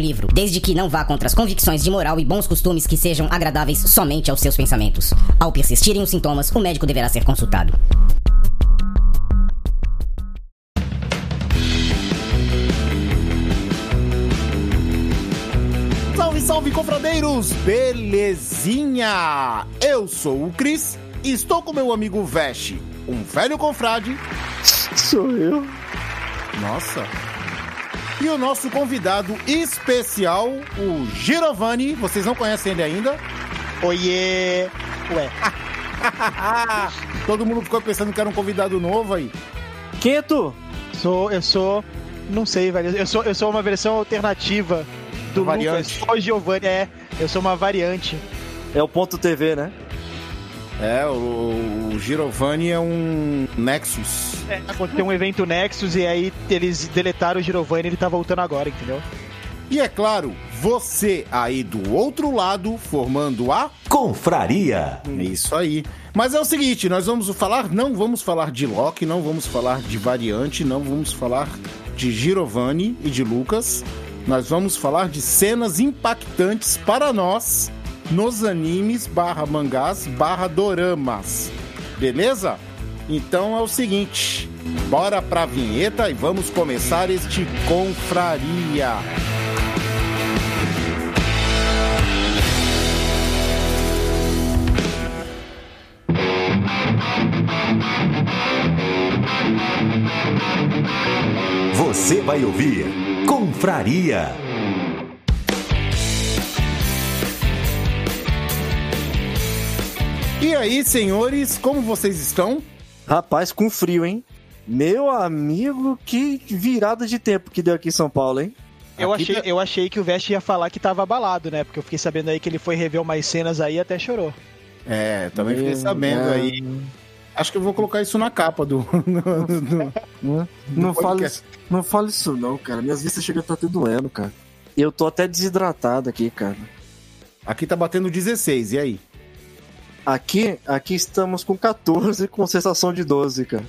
livro, desde que não vá contra as convicções de moral e bons costumes que sejam agradáveis somente aos seus pensamentos. Ao persistirem os sintomas, o médico deverá ser consultado. Salve, salve, confradeiros! Belezinha! Eu sou o Cris e estou com meu amigo Veste, um velho confrade. Sou eu. Nossa! E o nosso convidado especial, o Giovanni. Vocês não conhecem ele ainda? Oiê! Ué, Todo mundo ficou pensando que era um convidado novo aí. Quem é tu? sou, eu sou. Não sei, velho. Eu sou, eu sou uma versão alternativa do Variante. Lucas. O Giovanni é. Eu sou uma variante. É o ponto TV, né? É, o, o Giovanni é um Nexus. É, aconteceu um evento Nexus e aí eles deletaram o Giovanni e ele tá voltando agora, entendeu? E é claro, você aí do outro lado, formando a Confraria. É isso aí. Mas é o seguinte, nós vamos falar, não vamos falar de Loki, não vamos falar de Variante, não vamos falar de Giovanni e de Lucas. Nós vamos falar de cenas impactantes para nós nos animes barra mangás barra doramas. Beleza? Então é o seguinte, bora pra vinheta e vamos começar este Confraria. Você vai ouvir Confraria. E aí, senhores, como vocês estão? Rapaz, com frio, hein? Meu amigo, que virada de tempo que deu aqui em São Paulo, hein? Eu Aqui achei, tá- eu achei que o Vest ia falar que tava abalado, né? Porque eu fiquei sabendo aí que ele foi rever umas cenas aí e até chorou. É, também fiquei sabendo aí. Acho que eu vou colocar isso na capa do. do- Não, não, fale, não fale isso não, cara. Minhas vistas chegam a estar até doendo, cara. Eu tô até desidratado aqui, cara. Aqui tá batendo 16, e aí? Aqui, aqui estamos com 14 com sensação de 12, cara.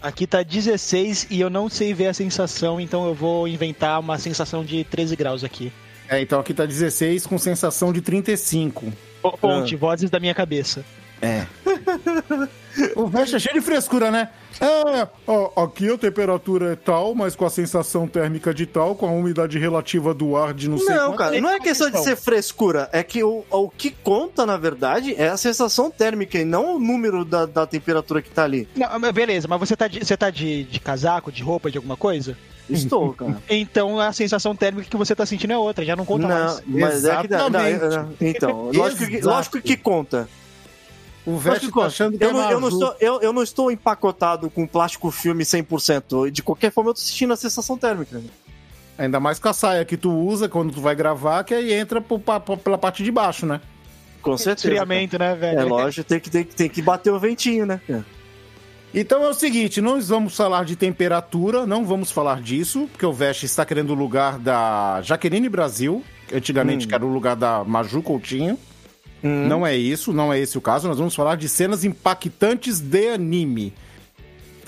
Aqui tá 16 e eu não sei ver a sensação, então eu vou inventar uma sensação de 13 graus aqui. É, então aqui tá 16 com sensação de 35. Ô, Fonte, vozes da minha cabeça. É. o Veste é cheio de frescura, né? É, ó, aqui a temperatura é tal, mas com a sensação térmica de tal, com a umidade relativa do ar de não sei Não, quanto. cara, não é questão de ser frescura. É que o, o que conta, na verdade, é a sensação térmica e não o número da, da temperatura que tá ali. Não, mas beleza, mas você tá, de, você tá de, de casaco, de roupa, de alguma coisa? Estou, cara. Então a sensação térmica que você tá sentindo é outra, já não conta Não, mais. mas é que não, Exatamente. não, Então, lógico que, lógico que conta. O Veste tá achando que eu, é não, eu, não estou, eu, eu não estou empacotado com plástico filme 100%. De qualquer forma, eu tô sentindo a sensação térmica. Ainda mais com a saia que tu usa quando tu vai gravar, que aí entra pro- pa- pela parte de baixo, né? Com certeza. Esfriamento, né, velho? É lógico, tem que, tem, tem que bater o ventinho, né? cara? Então é o seguinte, não vamos falar de temperatura, não vamos falar disso, porque o Veste está querendo o lugar da Jaqueline Brasil, que antigamente Hum. que era o lugar da Maju Coutinho. Hum. Não é isso, não é esse o caso. Nós vamos falar de cenas impactantes de anime.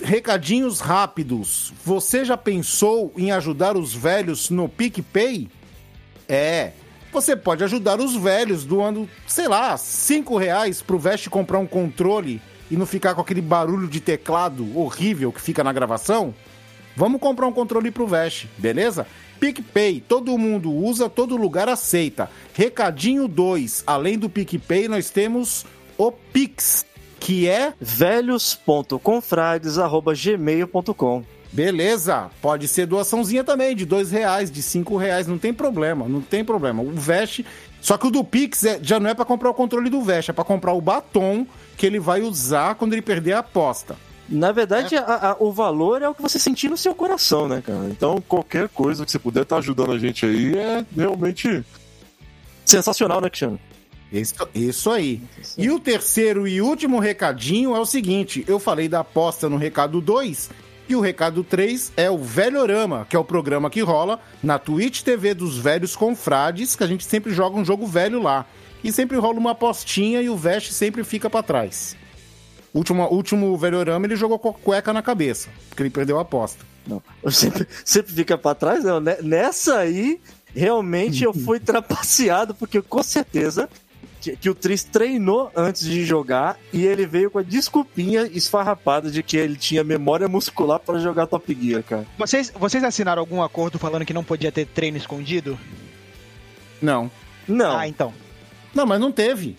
Recadinhos rápidos. Você já pensou em ajudar os velhos no PicPay? É. Você pode ajudar os velhos doando, sei lá, 5 reais pro Veste comprar um controle e não ficar com aquele barulho de teclado horrível que fica na gravação? Vamos comprar um controle pro Veste, beleza? PicPay, todo mundo usa, todo lugar aceita. Recadinho 2, além do PicPay, nós temos o Pix, que é velhos.confrades.gmail.com Beleza, pode ser doaçãozinha também, de dois reais, de cinco reais, não tem problema, não tem problema. O Veste Só que o do Pix é- já não é pra comprar o controle do Vest, é pra comprar o batom que ele vai usar quando ele perder a aposta. Na verdade, É. a- a- o valor é o que você sentir no seu coração, né, cara? Então, qualquer coisa que você puder estar ajudando a gente aí é realmente. Sensacional, né, Cristiano? Isso, isso aí. E o terceiro e último recadinho é o seguinte: eu falei da aposta no recado 2, e o recado 3 é o Velhorama, que é o programa que rola na Twitch TV dos Velhos Confrades, que a gente sempre joga um jogo velho lá. E sempre rola uma apostinha e o Vest sempre fica pra trás. Último, último Velhorama ele jogou com a cueca na cabeça, porque ele perdeu a aposta. Não. Sempre, sempre fica pra trás, não. né? Nessa aí, realmente eu fui trapaceado, porque com certeza que, que o Tris treinou antes de jogar e ele veio com a desculpinha esfarrapada de que ele tinha memória muscular pra jogar Top Gear, cara. Vocês, vocês assinaram algum acordo falando que não podia ter treino escondido? Não. Não. Ah, então. Não, mas não teve.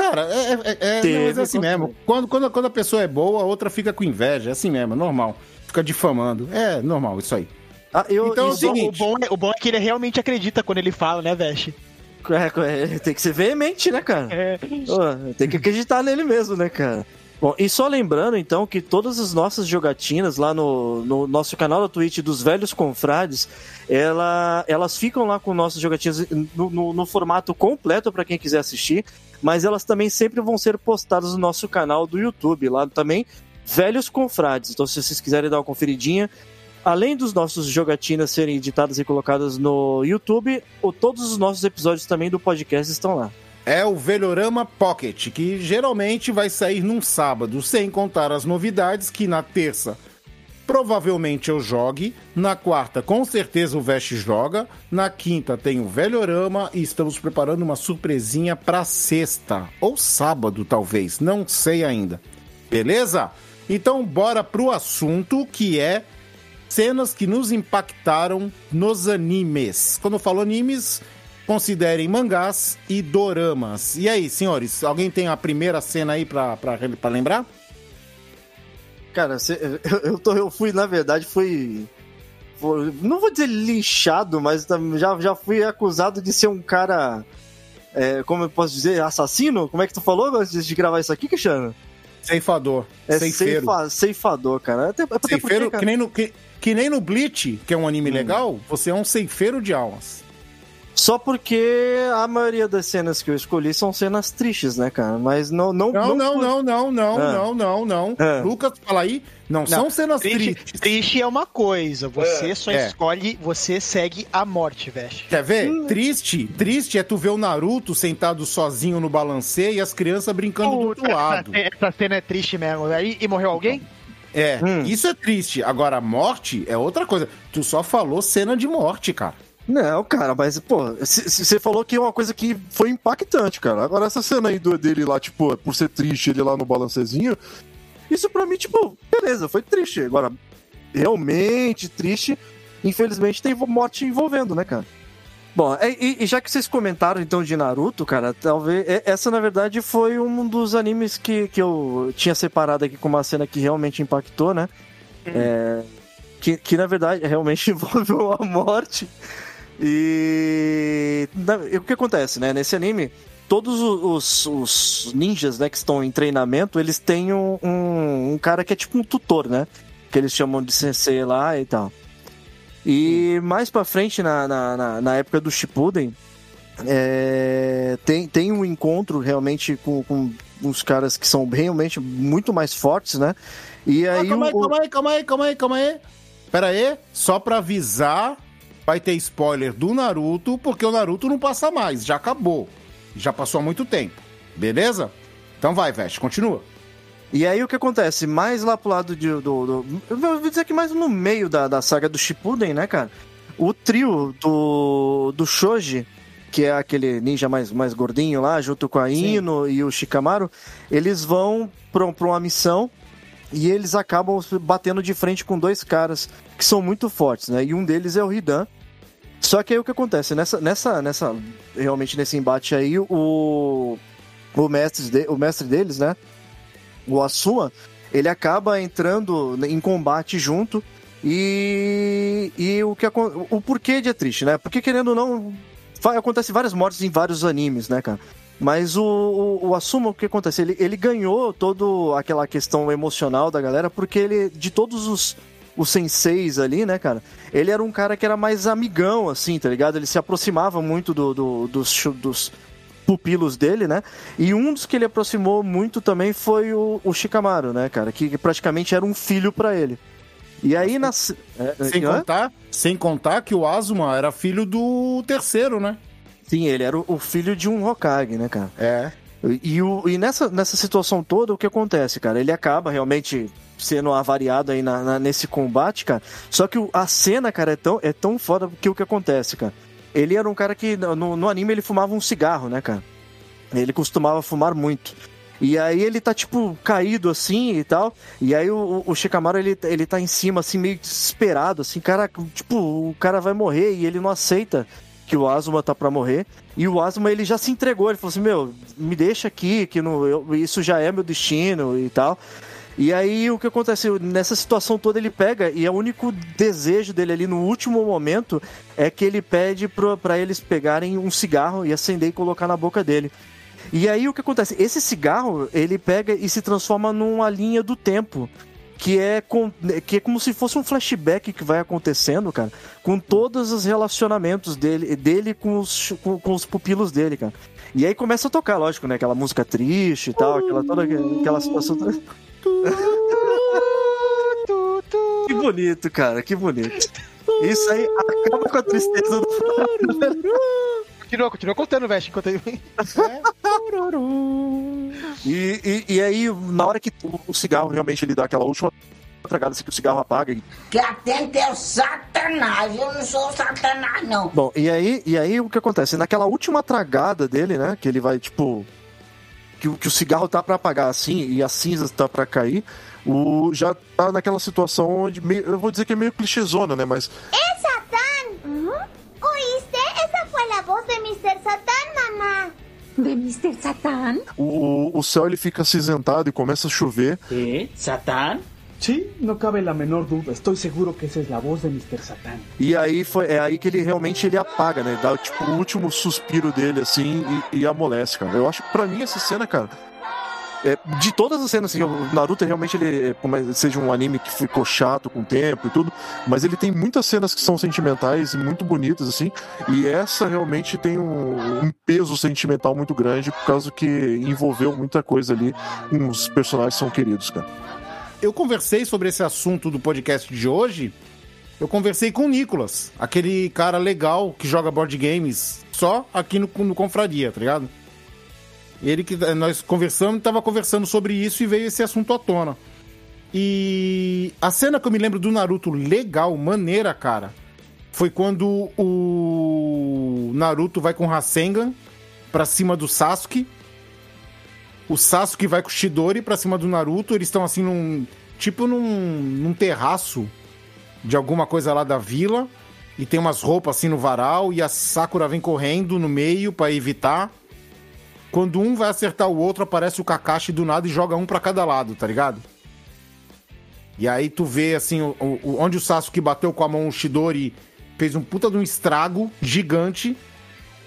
Cara, é, é, é, Teve, não, mas é assim mesmo. Quando, quando, quando a pessoa é boa, a outra fica com inveja. É assim mesmo, é normal. Fica difamando. É normal isso aí. Ah, eu, Então é o e seguinte. O bom, é, o bom é que ele realmente acredita quando ele fala, né, Veste? É, é, tem que ser veemente, né, cara? É. Pô, tem que acreditar nele mesmo, né, cara? Bom, e só lembrando, então, que todas as nossas jogatinas lá no, no nosso canal da Twitch dos Velhos Confrades, ela, elas ficam lá com nossas jogatinas no, no- no formato completo para quem quiser assistir, mas elas também sempre vão ser postadas no nosso canal do YouTube, lá também, Velhos Confrades. Então, se vocês quiserem dar uma conferidinha, além dos nossos jogatinas serem editadas e colocadas no YouTube, o- todos os nossos episódios também do podcast estão lá. É o Velhorama Pocket, que geralmente vai sair num sábado, sem contar as novidades que na terça provavelmente eu jogue, na quarta com certeza o Vest joga, na quinta tem o Velhorama e estamos preparando uma surpresinha pra sexta ou sábado talvez, não sei ainda. Beleza? Então bora pro assunto que é cenas que nos impactaram nos animes. Quando eu falo animes, considerem mangás e doramas. E aí, senhores, alguém tem a primeira cena aí pra lembrar? Cara, cê- eu, eu, tô- eu fui, na verdade, fui. Não vou dizer linchado, mas já, já fui acusado de ser um cara. é, como eu posso dizer? Assassino? Como é que tu falou antes de gravar isso aqui, Cristiano? Ceifador. É ceifeiro. ceifa- ceifador, cara. Até, até porque, Ceifeiro, cara, que, nem no, que, que nem no Bleach, que é um Hum. anime legal, você é um ceifeiro de almas. Só porque a maioria das cenas que eu escolhi são cenas tristes, né, cara? Mas não. Não, Não, não, por- não, não, não, Ah. não, não, não. Ah. Lucas, fala aí. Não, são cenas Triste, tristes. triste é uma coisa, você só É. escolhe, você segue a morte, Veste. Quer ver? Triste, triste é tu ver o Naruto sentado sozinho no balancê e as crianças brincando do outro lado. essa, essa cena é triste mesmo. Aí, e morreu alguém? É, Hum. isso é triste. Agora, a morte é outra coisa. Tu só falou cena de morte, cara. Não, cara, mas, pô, você falou que é uma coisa que foi impactante, cara. Agora, essa cena aí do, dele lá, tipo, por ser triste, ele lá no balancezinho, Isso pra mim, tipo, beleza, foi triste. Agora, realmente triste, infelizmente tem morte envolvendo, né, cara? Bom, é, e, e já que vocês comentaram então de Naruto, cara, talvez. é- Essa na verdade foi um dos animes que, que eu tinha separado aqui com uma cena que realmente impactou, né? É, que, que na verdade realmente envolveu a morte. E. e o que acontece, né? Nesse anime, todos os, os ninjas, né, que estão em treinamento, eles têm um, um, um cara que é tipo um tutor, né? Que eles chamam de sensei lá e tal. E mais pra frente, na, na, na, época do Shippuden, é, tem, tem um encontro realmente com, com uns caras que são realmente muito mais fortes, né? E Ah, aí, calma aí, o- calma aí, calma aí, calma aí, calma aí. Pera aí, só pra avisar, vai ter spoiler do Naruto, porque o Naruto não passa mais, já acabou. Já passou há muito tempo, beleza? Então vai, Veste, continua. E aí o que acontece? Mais lá pro lado de, do, do. Eu vou dizer que mais no meio da, da saga do Shippuden, né, cara? O trio do, do Shoji, que é aquele ninja mais, mais gordinho lá, junto com a Ino e o Shikamaru, eles vão pra, pra uma missão e eles acabam batendo de frente com dois caras que são muito fortes, né? E um deles é o Hidan. Só que aí o que acontece? Nessa, nessa, nessa realmente nesse embate aí, o, o, mestre, de, o mestre deles, né? o Asuma, ele acaba entrando em combate junto e, e o que o porquê de é triste, né? Porque querendo ou não, acontece várias mortes em vários animes, né, cara? Mas o, o, o Asuma, o que acontece? Ele, ele ganhou toda aquela questão emocional da galera, porque ele, de todos os, os senseis ali, né, cara? Ele era um cara que era mais amigão, assim, tá ligado? Ele se aproximava muito do, do- dos, dos pupilos dele, né? E um dos que ele aproximou muito também foi o, o Shikamaru, né, cara? Que praticamente era um filho pra ele. E aí, na... é, Sem hã? contar, sem contar que o Asuma era filho do terceiro, né? Sim, ele era o- o filho de um Hokage, né, cara? É. E, o, e nessa, nessa situação toda, o que acontece, cara? Ele acaba realmente sendo avariado aí na, na- nesse combate, cara. Só que a cena, cara, é tão, é tão foda que o que acontece, cara? Ele era um cara que no, no anime ele fumava um cigarro, né, cara? Ele costumava fumar muito. E aí ele tá, tipo, caído assim e tal. E aí o, o Shikamaru, ele, ele tá em cima, assim, meio desesperado, assim, cara, tipo, o cara vai morrer e ele não aceita que o Asuma tá pra morrer. E o Asuma, ele já se entregou, ele falou assim, meu, me deixa aqui, que não, eu- isso já é meu destino e tal. E aí o que acontece? Nessa situação toda ele pega e é o único desejo dele ali no último momento é que ele pede pra eles pegarem um cigarro e acender e colocar na boca dele. E aí o que acontece? Esse cigarro, ele pega e se transforma numa linha do tempo. Que é, com, que é como se fosse um flashback que vai acontecendo, cara, com todos os relacionamentos dele, dele com, os, com, com os pupilos dele, cara. E aí começa a tocar, lógico, né? Aquela música triste e tal, aquela, toda aquela situação. Que bonito, cara, que bonito. Isso aí acaba com a tristeza do Continua, continua contando, Veste, enquanto ele... E, e, e aí, na hora que o, o cigarro realmente ele dá aquela última tragada, assim que o cigarro apaga. e- Que atento é o satanás, eu não sou satanás, não. Bom, e aí, e aí o que acontece? Naquela última tragada dele, né? Que ele vai, tipo. Que, o- que o cigarro tá pra apagar assim e as cinzas tá pra cair. O, já tá naquela situação onde. meio- eu vou dizer que é meio clichêzona, né? Mas ¡Es Satán! ¿Oíste? Esa fue la voz de Mr. Satán, mamá. ¿De Mr. Satán? o, o céu ele fica acinzentado e começa a chover. ¿Eh? ¿Satán? Sí, no cabe la menor duda. Estoy seguro que esa es la voz de Mr. Satán. E aí foi, é aí que ele realmente ele apaga, né? Dá tipo o último suspiro dele, assim, e, e amolece, cara. Eu acho que pra mim essa cena, cara. é, de todas as cenas, assim, o Naruto realmente ele, que seja um anime que ficou chato com o tempo e tudo, mas ele tem muitas cenas que são sentimentais e muito bonitas, assim, e essa realmente tem um, um peso sentimental muito grande por causa que envolveu muita coisa ali os personagens são queridos, cara. Eu conversei sobre esse assunto do podcast de hoje. Eu conversei com o Nicolas, aquele cara legal que joga board games só aqui no, no Confraria, tá ligado? Ele que nós conversamos, tava conversando sobre isso e veio esse assunto à tona. E a cena que eu me lembro do Naruto legal, maneira, cara, foi quando o Naruto vai com Rasengan pra cima do Sasuke. O Sasuke vai com o Shidori pra cima do Naruto. Eles estão assim num. Tipo num, num terraço de alguma coisa lá da vila. E tem umas roupas assim no varal. E a Sakura vem correndo no meio pra evitar. Quando um vai acertar o outro, aparece o Kakashi do nada e joga um pra cada lado, tá ligado? E aí tu vê assim, o, o- onde o Sasuke bateu com a mão o Shidori fez um puta de um estrago gigante.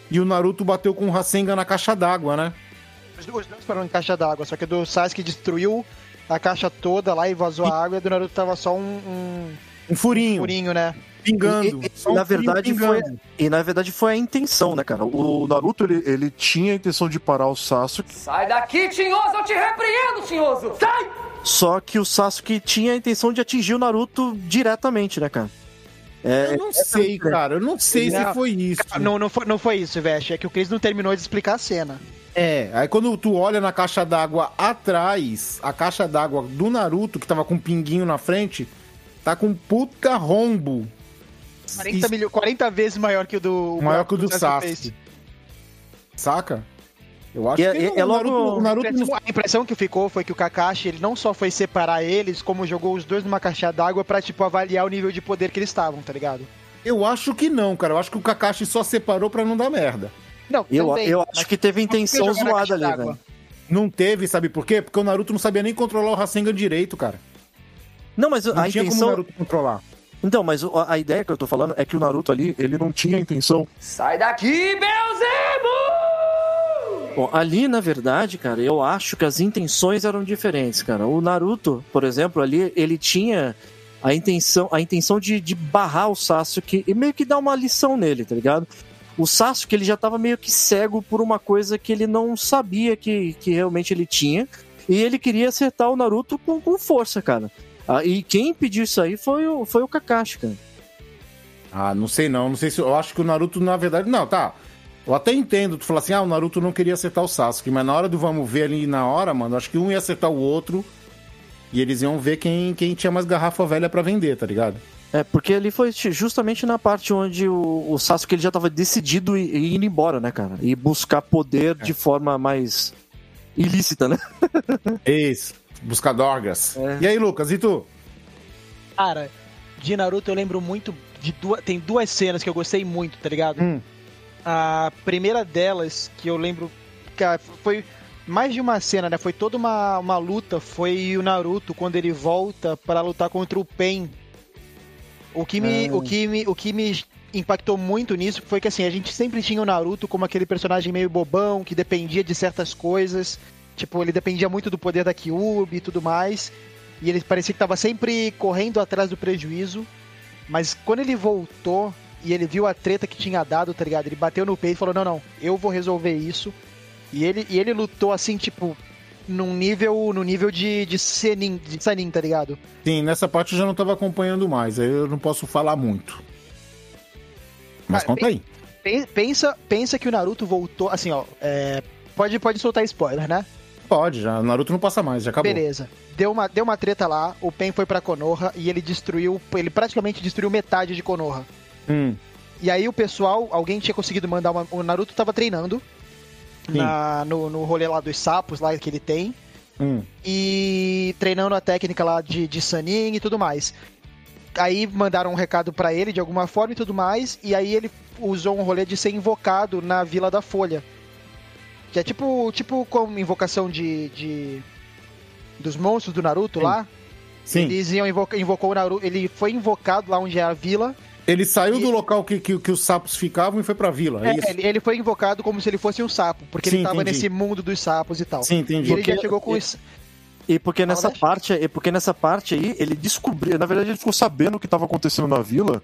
E o Naruto bateu com o Rasengan na caixa d'água, né? Os dois pararam em caixa d'água, só que o do Sasuke destruiu a caixa toda lá e vazou a água e a do Naruto tava só um, um Um furinho. furinho, né? Pingando. E, e- e um na furinho verdade foi, pingando. e na verdade foi a intenção, né, cara? O Naruto ele, ele tinha a intenção de parar o Sasuke, Sai daqui, Tinhoso! Eu te repreendo, Tinhoso! Sai! só que o Sasuke tinha a intenção de atingir o Naruto diretamente, né, cara? É, Eu não sei, cara. Eu não sei se Não. foi isso. Não, não, foi, não foi isso, Veste. É que o Chris não terminou de explicar a cena. É, aí quando tu olha na caixa d'água atrás, a caixa d'água do Naruto, que tava com um pinguinho na frente, tá com puta rombo. 40, Isso- milho, 40 vezes maior que o do. Maior que o do Sasuke Sasuke. Saca? Eu acho E é- que é o logo- Naruto, o A Naruto impressão, a impressão que ficou foi que o Kakashi ele não só foi separar eles, como jogou os dois numa caixa d'água pra, tipo, avaliar o nível de poder que eles estavam, tá ligado? Eu acho que não, cara. Eu acho que o Kakashi só separou pra não dar merda. Não, eu, também, eu acho que teve intenção zoada ali, velho. Não teve, sabe por quê? Porque o Naruto não sabia nem controlar o Rasengan direito, cara. Não, mas Não a tinha como o intenção, Naruto controlar. Então, mas a ideia que eu tô falando é que o Naruto ali, ele não tinha a intenção. Sai daqui, Belzebo! Bom, ali, na verdade, cara, eu acho que as intenções eram diferentes, cara. O Naruto, por exemplo, ali, ele tinha a intenção, a intenção de, de barrar o Sasuke e meio que dar uma lição nele, tá ligado? O Sasuke, ele já tava meio que cego por uma coisa que ele não sabia que, que realmente ele tinha. E ele queria acertar o Naruto com, com força, cara. Ah, e quem pediu isso aí foi o, foi o Kakashi, cara. Ah, não sei não. Não sei se. Eu acho que o Naruto, na verdade. Não, tá. Eu até entendo. Tu falar assim, ah, o Naruto não queria acertar o Sasuke. Mas na hora do vamos ver ali na hora, mano, acho que um ia acertar o outro. E eles iam ver quem, quem tinha mais garrafa velha pra vender, tá ligado? É, porque ali foi justamente na parte onde o, o Sasuke ele já tava decidido e, e indo embora, né, cara? E buscar poder de forma mais ilícita, né? Isso. Buscar dorgas. É. E aí, Lucas, e tu? Cara, de Naruto eu lembro muito de duas. Tem duas cenas que eu gostei muito, tá ligado? Hum. A primeira delas, que eu lembro. Cara, foi mais de uma cena, né? Foi toda uma, uma luta. Foi o Naruto quando ele volta para lutar contra o Pen. O que me. Ah. O que me. O que me impactou muito nisso foi que assim, a gente sempre tinha o Naruto como aquele personagem meio bobão, que dependia de certas coisas. Tipo, ele dependia muito do poder da Kyuubi e tudo mais. E ele parecia que tava sempre correndo atrás do prejuízo. Mas quando ele voltou e ele viu a treta que tinha dado, tá ligado? Ele bateu no peito e falou: Não, não, eu vou resolver isso. E ele, e ele lutou assim, tipo, num nível, no nível de, de Senin, de Sanin, tá ligado? Sim, nessa parte eu já não tava acompanhando mais. Aí eu não posso falar muito. Mas conta aí. Pen- Pensa, pensa que o Naruto voltou. Assim, ó, é, pode, pode soltar spoiler, né? Pode, já. Naruto não passa mais, já acabou. Beleza. Deu uma, deu uma treta lá, o Pen foi pra Konoha e ele destruiu. Ele praticamente destruiu metade de Konoha. Hum. E aí o pessoal, alguém tinha conseguido mandar uma. O Naruto tava treinando. Na, no, no rolê lá dos sapos lá que ele tem. Hum. E treinando a técnica lá de, de Sanin e tudo mais. Aí mandaram um recado pra ele de alguma forma e tudo mais. E aí ele usou um rolê de ser invocado na Vila da Folha. Que é tipo, tipo como invocação de, de. dos monstros do Naruto Sim. lá. Sim. Eles iam invocar, invocou o Naruto. Ele foi invocado lá onde é a vila. Ele saiu do local que, que, que os sapos ficavam e foi pra vila, é, É, isso? ele, ele foi invocado como se ele fosse um sapo, porque Sim, ele tava entendi. nesse mundo dos sapos e tal. Sim, entendi. E ele já Porque- chegou com isso. E porque nessa Deixa. parte, e porque nessa parte aí, ele descobriu, na verdade ele ficou sabendo o que tava acontecendo na vila.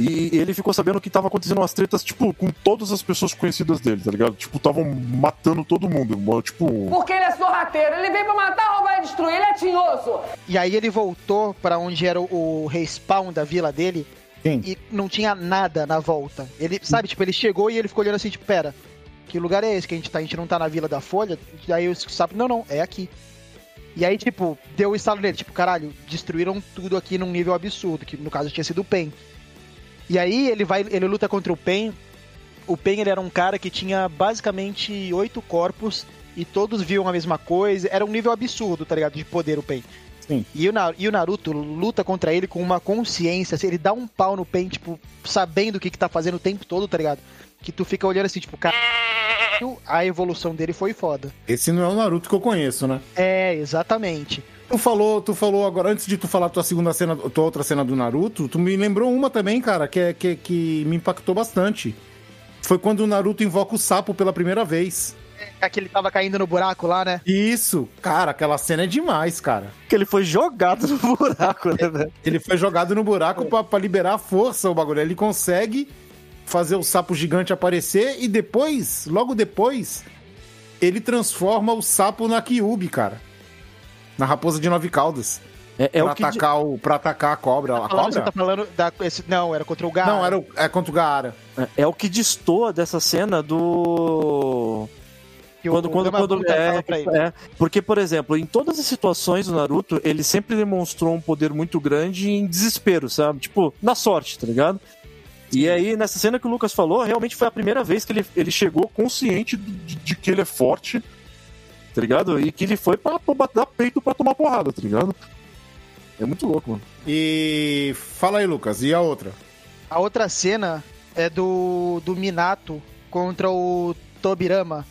E ele ficou sabendo que tava acontecendo umas tretas, tipo, com todas as pessoas conhecidas dele, tá ligado? Tipo, estavam matando todo mundo. Tipo, Porque ele é sorrateiro, ele veio pra matar, roubar e destruir, ele é tinhoso. E aí ele voltou pra onde era o, o respawn da vila dele Sim. e não tinha nada na volta. Ele, sabe, tipo, ele chegou e ele ficou olhando assim, tipo, pera, que lugar é esse que a gente tá? A gente não tá na Vila da Folha? Aí os sapos, não, não, é aqui. E aí, tipo, deu o estalo nele, tipo, caralho, destruíram tudo aqui num nível absurdo, que no caso tinha sido o Pen. E aí ele vai, ele luta contra o Pen. O Pen ele era um cara que tinha basicamente oito corpos e todos viam a mesma coisa. Era um nível absurdo, tá ligado? De poder o Pen. Sim. E o, e o Naruto luta contra ele com uma consciência, assim, ele dá um pau no Pen, tipo, sabendo o que, que tá fazendo o tempo todo, tá ligado? Que tu fica olhando assim, tipo, cara. A evolução dele foi foda. Esse não é o Naruto que eu conheço, né? É, exatamente. Tu falou, tu falou agora, antes de tu falar tua segunda cena, tua outra cena do Naruto, tu me lembrou uma também, cara, que, é, que, que me impactou bastante. Foi quando o Naruto invoca o sapo pela primeira vez. É que ele tava caindo no buraco lá, né? Isso, cara, aquela cena é demais, cara. que ele foi jogado no buraco, né, velho? Ele foi jogado no buraco pra, pra liberar a força, o bagulho. Ele consegue fazer o sapo gigante aparecer e depois, logo depois, ele transforma o sapo na Kyubi, cara. Na raposa de nove caudas. É, é pra, o que. atacar o, pra atacar a cobra. A Falando, você cobra? tá falando da. Esse, não, era contra o Gaara. Não, era o, é contra o Gaara. É, é o que destoa dessa cena do. Que Quando, o quando, quando é, fala pra ele. é, porque, por exemplo, em todas as situações do Naruto, ele sempre demonstrou um poder muito grande em desespero, sabe? Tipo, na sorte, tá ligado? E aí, nessa cena que o Lucas falou, realmente foi a primeira vez que ele, ele chegou consciente de, de que ele é forte, tá ligado? E que ele foi pra, pra bater peito pra tomar porrada, tá ligado? É muito louco, mano. E fala aí, Lucas, e a outra? A outra cena é do, do Minato contra o Tobirama.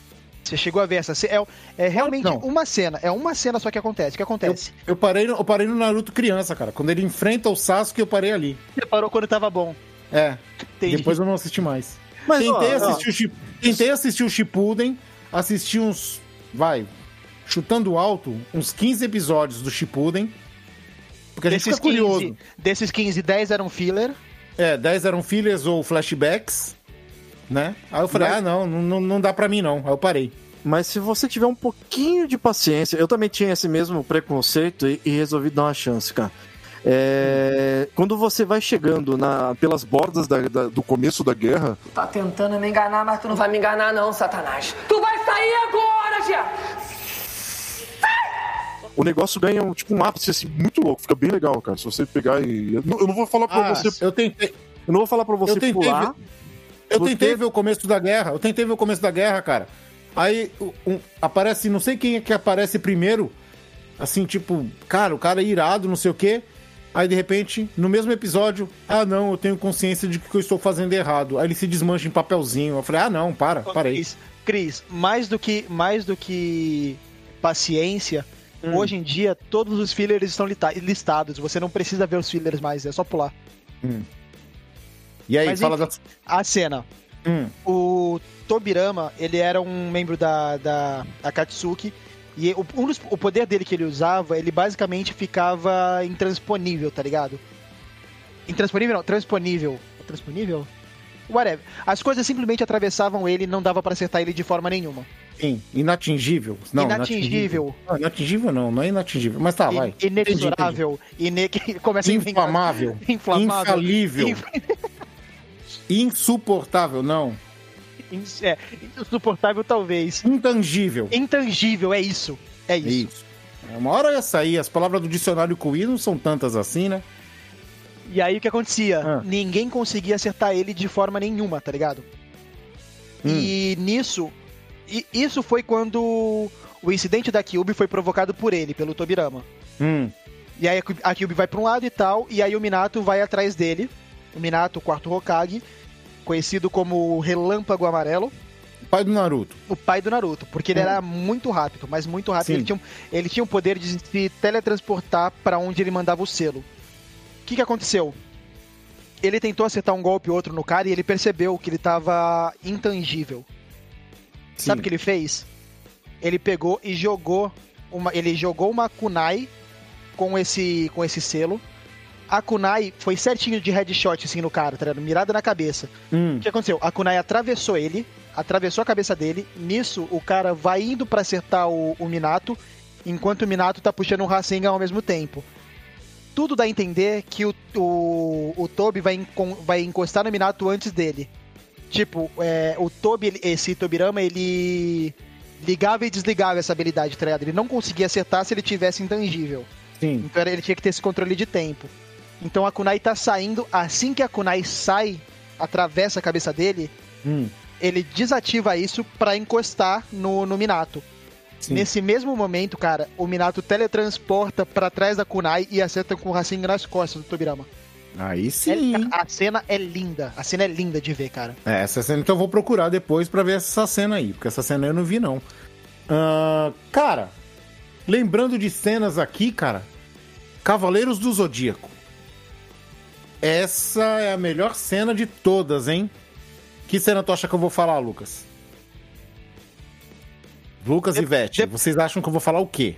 Você chegou a ver essa cena? É, é realmente uma cena. É uma cena só que acontece. O que acontece? Eu parei, no, eu parei no Naruto criança, cara. Quando ele enfrenta o Sasuke, eu parei ali. Você parou quando tava bom. É. Entendi. Depois eu não assisti mais. Mas, tentei, ó, assistir ó. O tentei assistir o Shippuden, assisti uns. Vai. Chutando alto, uns 15 episódios do Shippuden. Porque a gente fica curioso. 15, desses 15, 10 eram filler. É, 10 eram fillers ou flashbacks, né? Aí eu falei, Mas- ah, não, não, não dá pra mim não. Aí eu parei. Mas se você tiver um pouquinho de paciência, eu também tinha esse mesmo preconceito e, e resolvi dar uma chance, cara. É, Quando você vai chegando na, pelas bordas da- da- do começo da guerra, Tá tentando me enganar, mas tu não vai me enganar não, Satanás. Tu vai sair agora, Jean! O negócio ganha um, tipo um ápice assim, muito louco, fica bem legal, cara. Se você pegar e. Eu não eu não vou falar pra Ah, você. eu tentei. Eu não vou falar pra você eu tentei pular. Eu tentei ver o começo da guerra. Eu tentei ver o começo da guerra, cara. Aí um- aparece, não sei quem é que aparece primeiro. Assim, tipo, cara, o cara é irado, não sei o quê. Aí de repente, no mesmo episódio, ah não, eu tenho consciência de que eu estou fazendo errado. Aí ele se desmancha em papelzinho. Eu falei, ah não, para, para aí. Cris, mais do que, mais do que paciência, hoje em dia todos os fillers estão listados. Você não precisa ver os fillers mais, é só pular. E aí, Mas, fala enfim, da. A cena. Hum. O Tobirama, ele era um membro da, da Akatsuki. E o, um dos- o poder dele que ele usava, ele basicamente ficava intransponível, tá ligado? Intransponível não, transponível. Transponível? Whatever. As coisas simplesmente atravessavam ele e não dava pra acertar ele de forma nenhuma. Sim, inatingível. Não, Inatingível. Não, inatingível não, não é inatingível. Mas tá, vai. In- Inexorável. Ine... Começa Inflamável. Inflamável. Infalível. Inf- Insuportável, não. É, insuportável talvez. Intangível. Intangível, é isso. É isso. Isso. É, Uma hora ia sair, as palavras do dicionário Cuí não são tantas assim, né? E aí o que acontecia? Ah. Ninguém conseguia acertar ele de forma nenhuma, tá ligado? E nisso. E isso foi quando o incidente da Kyubi foi provocado por ele, pelo Tobirama. Hum. E aí a Kyubi vai pra um lado e tal, e aí o Minato vai atrás dele. O Minato, o quarto Hokage, conhecido como Relâmpago Amarelo. Pai do Naruto. O pai do Naruto, porque ele era muito rápido, mas muito rápido. Sim. Ele tinha, um- ele tinha o poder de se teletransportar pra onde ele mandava o selo. O que, que aconteceu? Ele tentou acertar um golpe ou outro no cara e ele percebeu que ele tava intangível. Sabe o que ele fez? Ele pegou e jogou uma, ele jogou uma kunai com esse com esse selo. A kunai foi certinho de headshot assim no cara, tá ligado? Mirada na cabeça. Hum. O que aconteceu? A kunai atravessou ele, atravessou a cabeça dele. Nisso, o cara vai indo pra acertar o, o Minato, enquanto o Minato tá puxando um Rasengan ao mesmo tempo. Tudo dá a entender que o, o, o Tobi vai, vai encostar no Minato antes dele. Tipo, é, o Tobi, esse Tobirama, ele ligava e desligava essa habilidade, tá ligado? Ele não conseguia acertar se ele tivesse intangível. Sim. Então ele tinha que ter esse controle de tempo. Então a Kunai tá saindo, assim que a Kunai sai, atravessa a cabeça dele, Hum. ele desativa isso pra encostar no, no Minato. Sim. Nesse mesmo momento, cara, o Minato teletransporta pra trás da Kunai e acerta com o Rasengan nas costas do Tobirama. Aí sim. É- a cena é linda. A cena é linda de ver, cara. É, essa cena, então eu vou procurar depois pra ver essa cena aí, porque essa cena eu não vi, não. Ah, cara, lembrando de cenas aqui, cara, Cavaleiros do Zodíaco. Essa é a melhor cena de todas, hein? Que cena tu acha que eu vou falar, Lucas? Lucas e Vete, vocês acham que eu vou falar o quê?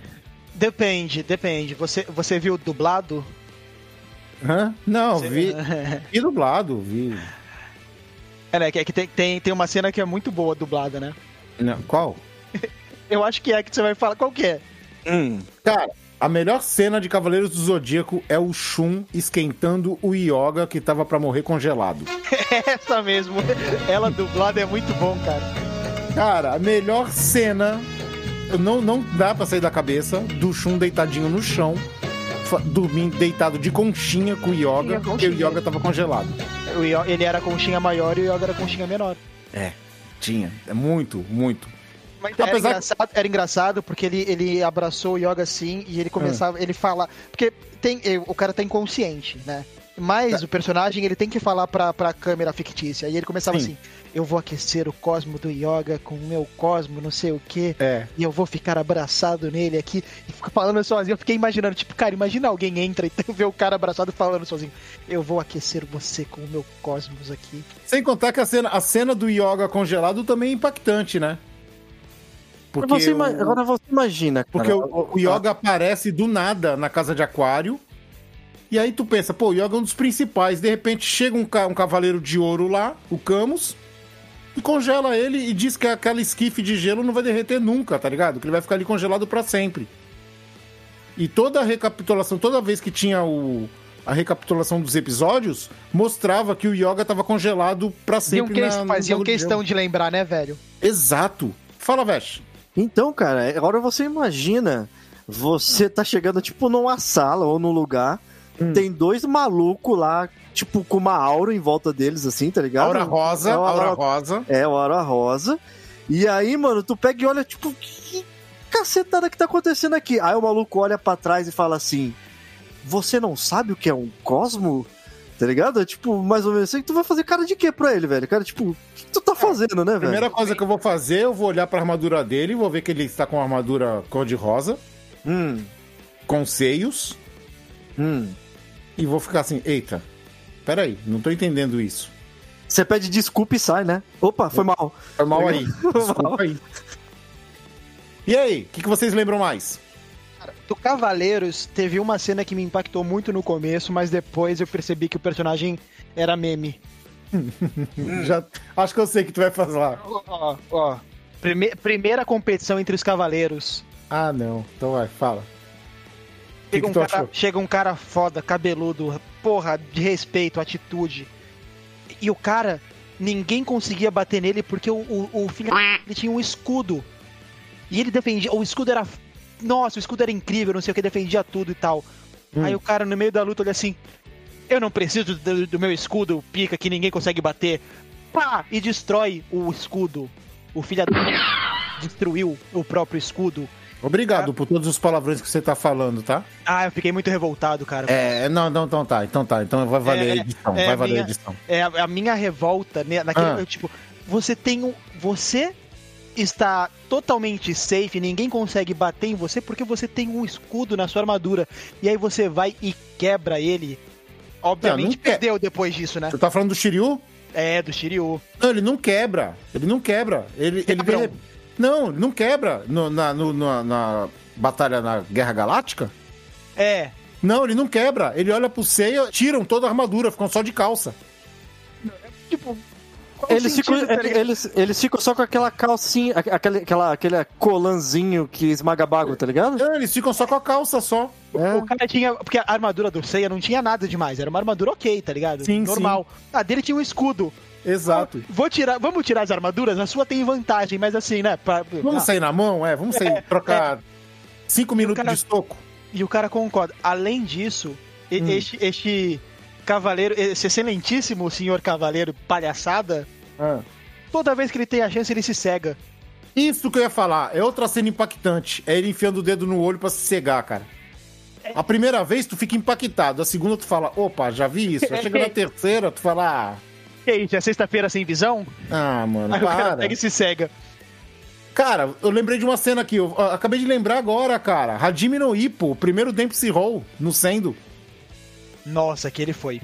Depende, depende. Você, você viu dublado? Hã? Não, vi. Vi dublado, vi. É, né? Que, é que tem, tem, tem uma cena que é muito boa dublada, né? Não, qual? Eu acho que é que você vai falar qual que é. Cara, a melhor cena de Cavaleiros do Zodíaco é o Shun esquentando o Yoga que tava pra morrer congelado. Essa mesmo. Ela dublada é muito bom, cara. Cara, a melhor cena não, não dá pra sair da cabeça do Shun deitadinho no chão, dormindo deitado de conchinha com o Yoga, Sim, porque o. Yoga tava congelado. O Yo- ele era conchinha maior e o Yoga era conchinha menor. É, tinha. É muito, muito. Mas era, Apesar- engraçado, era engraçado porque ele, ele abraçou o Yoga assim e ele começava. Ele fala. Porque tem, eh, o cara tá inconsciente, né? Mas o personagem, ele tem que falar pra, pra câmera fictícia. E ele começava Sim. assim: Eu vou aquecer o cosmo do yoga com o meu cosmo, não sei o quê. É. E eu vou ficar abraçado nele aqui. E fica falando sozinho. Eu fiquei imaginando, tipo, cara, imagina alguém entra e vê o cara abraçado falando sozinho. Eu vou aquecer você com o meu cosmos aqui. Sem contar que a cena, a cena do yoga congelado também é impactante, né? Porque Você ima- o- Agora você imagina, cara. Porque o, o Yoga aparece do nada na casa de aquário. E aí tu pensa, pô, o Yoga é um dos principais. De repente chega um, ca- um cavaleiro de ouro lá, o Camus, e congela ele e diz que aquela esquife de gelo não vai derreter nunca, tá ligado? Que ele vai ficar ali congelado pra sempre. E toda a recapitulação, toda vez que tinha o, a recapitulação dos episódios, mostrava que o Yoga tava congelado pra Faziam, sempre. que- na, faziam bagulho de questão de lembrar, né, velho? Exato. Fala, Vesh. Então, cara, agora você imagina, você tá chegando, tipo, numa sala ou num lugar, Hum. tem dois malucos lá, tipo, com uma aura em volta deles, assim, tá ligado? Aura rosa, É uma aura rosa. É, aura rosa. E aí, mano, tu pega e olha, tipo, que cacetada que tá acontecendo aqui? Aí o maluco olha pra trás e fala assim: Você não sabe o que é um cosmo? Tá ligado? Tipo, mais ou menos assim, tu vai fazer cara de quê pra ele, velho? Cara, tipo, o que tu tá fazendo, né, A velho? primeira coisa que eu vou fazer, eu vou olhar pra armadura dele, vou ver que ele está com uma armadura cor-de-rosa, Hum, com seios, hum. e vou ficar assim, eita, peraí, não tô entendendo isso. Você pede desculpa e sai, né? Opa, foi mal. Foi mal aí, desculpa aí. E aí, o que, que vocês lembram mais? Do Cavaleiros, teve uma cena que me impactou muito no começo, mas depois eu percebi que o personagem era meme. Já, acho que eu sei o que tu vai fazer lá. Ó, ó. Prime- primeira competição entre os Cavaleiros. Ah, não, então vai, fala. Que Chega, que um tu cara, chega um cara foda, cabeludo, porra, de respeito, atitude. E o cara, ninguém conseguia bater nele porque o, o, o filho ele tinha um escudo. E ele defendia. O escudo era. Nossa, o escudo era incrível, não sei o que, defendia tudo e tal. Hum. Aí o cara, no meio da luta, olha assim: Eu não preciso do, do meu escudo, pica, que ninguém consegue bater. Pá! E destrói o escudo. O filho da- destruiu o próprio escudo. Obrigado por todos os palavrões que você tá falando, tá? Ah, eu fiquei muito revoltado, cara. É, não, não, então tá, então tá, então vai valer a edição, é vai a valer minha- a edição. É a, minha revolta, né? Naquele, Ah. tipo, você tem um. Você está totalmente safe, ninguém consegue bater em você porque você tem um escudo na sua armadura. E aí você vai e quebra ele. Obviamente Não, não que- perdeu depois disso, né? Tu tá falando do Shiryu? É, do Shiryu. Não, ele não quebra. Ele não quebra. Ele, ele de- Não, ele não quebra no- na, no- na, na batalha na Guerra Galáctica. É. Não, ele não quebra. Ele olha pro Seiya, tiram toda a armadura, ficam só de calça. Eles ficam, tá eles, eles ficam só com aquela calcinha, aquele, aquela, aquele colanzinho que esmaga bago, tá ligado? Não, eles ficam só com a calça só. É. O cara tinha. Porque a armadura do Seiya não tinha nada demais. Era uma armadura ok, tá ligado? Sim, Normal. A dele tinha um escudo. Exato. Vou tirar, vamos tirar as armaduras? A sua tem vantagem, mas assim, né? pra- Vamos ah, sair na mão, é? Vamos sair, trocar cinco minutos cara- de estoco. E o cara concorda. Além disso, e- Hum. este, este cavaleiro, esse excelentíssimo senhor cavaleiro palhaçada, Ah. toda vez que ele tem a chance, ele se cega. Isso que eu ia falar, é outra cena impactante. É ele enfiando o dedo no olho pra se cegar, cara. A primeira vez tu fica impactado, a segunda tu fala, opa, já vi isso. Aí chega na terceira, tu fala, E aí, é sexta-feira sem visão? ah, ah mano, Aí o cara para. pega e se cega. Cara, eu lembrei de uma cena aqui, eu ah, acabei de lembrar agora, cara. Hajime no Ippo, o primeiro Dempsey Roll no Sendo. Nossa, que ele foi.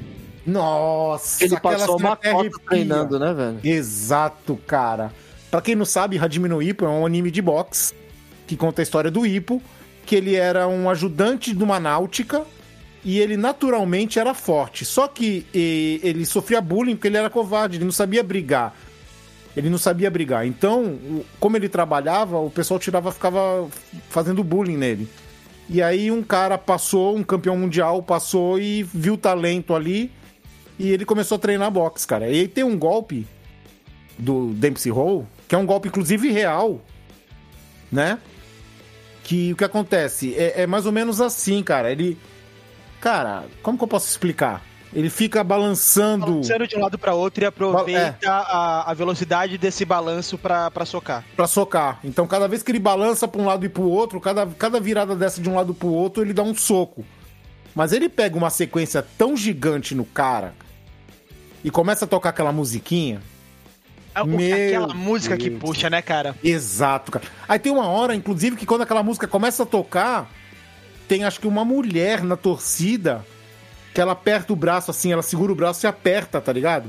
Nossa, Ele aquela passou uma cota treinando, né, velho? Exato, cara. Pra quem não sabe, Hajime no Ippo é um anime de boxe que conta a história do Ippo, que ele era um ajudante de uma náutica e ele naturalmente era forte. Só que e, ele sofria bullying porque ele era covarde, ele não sabia brigar. Ele não sabia brigar. Então, como ele trabalhava, o pessoal tirava, ficava fazendo bullying nele. E aí um cara passou, um campeão mundial passou e viu o talento ali e ele começou a treinar boxe, cara. E aí tem um golpe do Dempsey Hall, que é um golpe inclusive real, né? Que o que acontece é, é mais ou menos assim, cara. Ele, cara, como que eu posso explicar? Ele fica balançando, Balançando de um lado pra outro e aproveita É. a, a velocidade desse balanço pra socar. pra socar. Então, cada vez que ele balança pra um lado e pro outro, cada, cada virada dessa de um lado pro outro, ele dá um soco. Mas ele pega uma sequência tão gigante no cara e começa a tocar aquela musiquinha. O- Meu Aquela música que Deus. puxa, né, cara? Exato, cara. Aí tem uma hora, inclusive, que quando aquela música começa a tocar, tem acho que uma mulher na torcida que ela aperta o braço assim, ela segura o braço e aperta, tá ligado?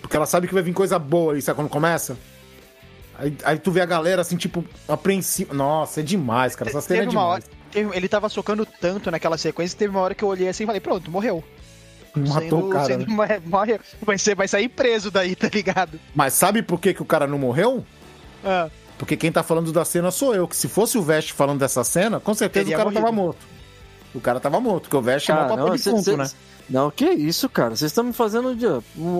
Porque ela sabe que vai vir coisa boa aí, sabe quando começa? Aí, aí tu vê a galera assim, tipo, apreensiva. Nossa, é demais, cara. Essa cena é Teve uma demais. hora, teve- ele tava socando tanto naquela sequência, teve uma hora que eu olhei assim e falei, pronto, morreu. Matou o cara. né? ma- morreu. Vai, ser, vai sair preso daí, tá ligado? Mas sabe por que, que o cara não morreu? Ah, Porque quem tá falando da cena sou eu. Que se fosse o Vest falando dessa cena, com certeza Teria o cara morrido. tava morto. O cara tava morto, porque o Vest é Ah, papel não, cê- cê- né? Não, que isso, cara? Vocês estão me fazendo de.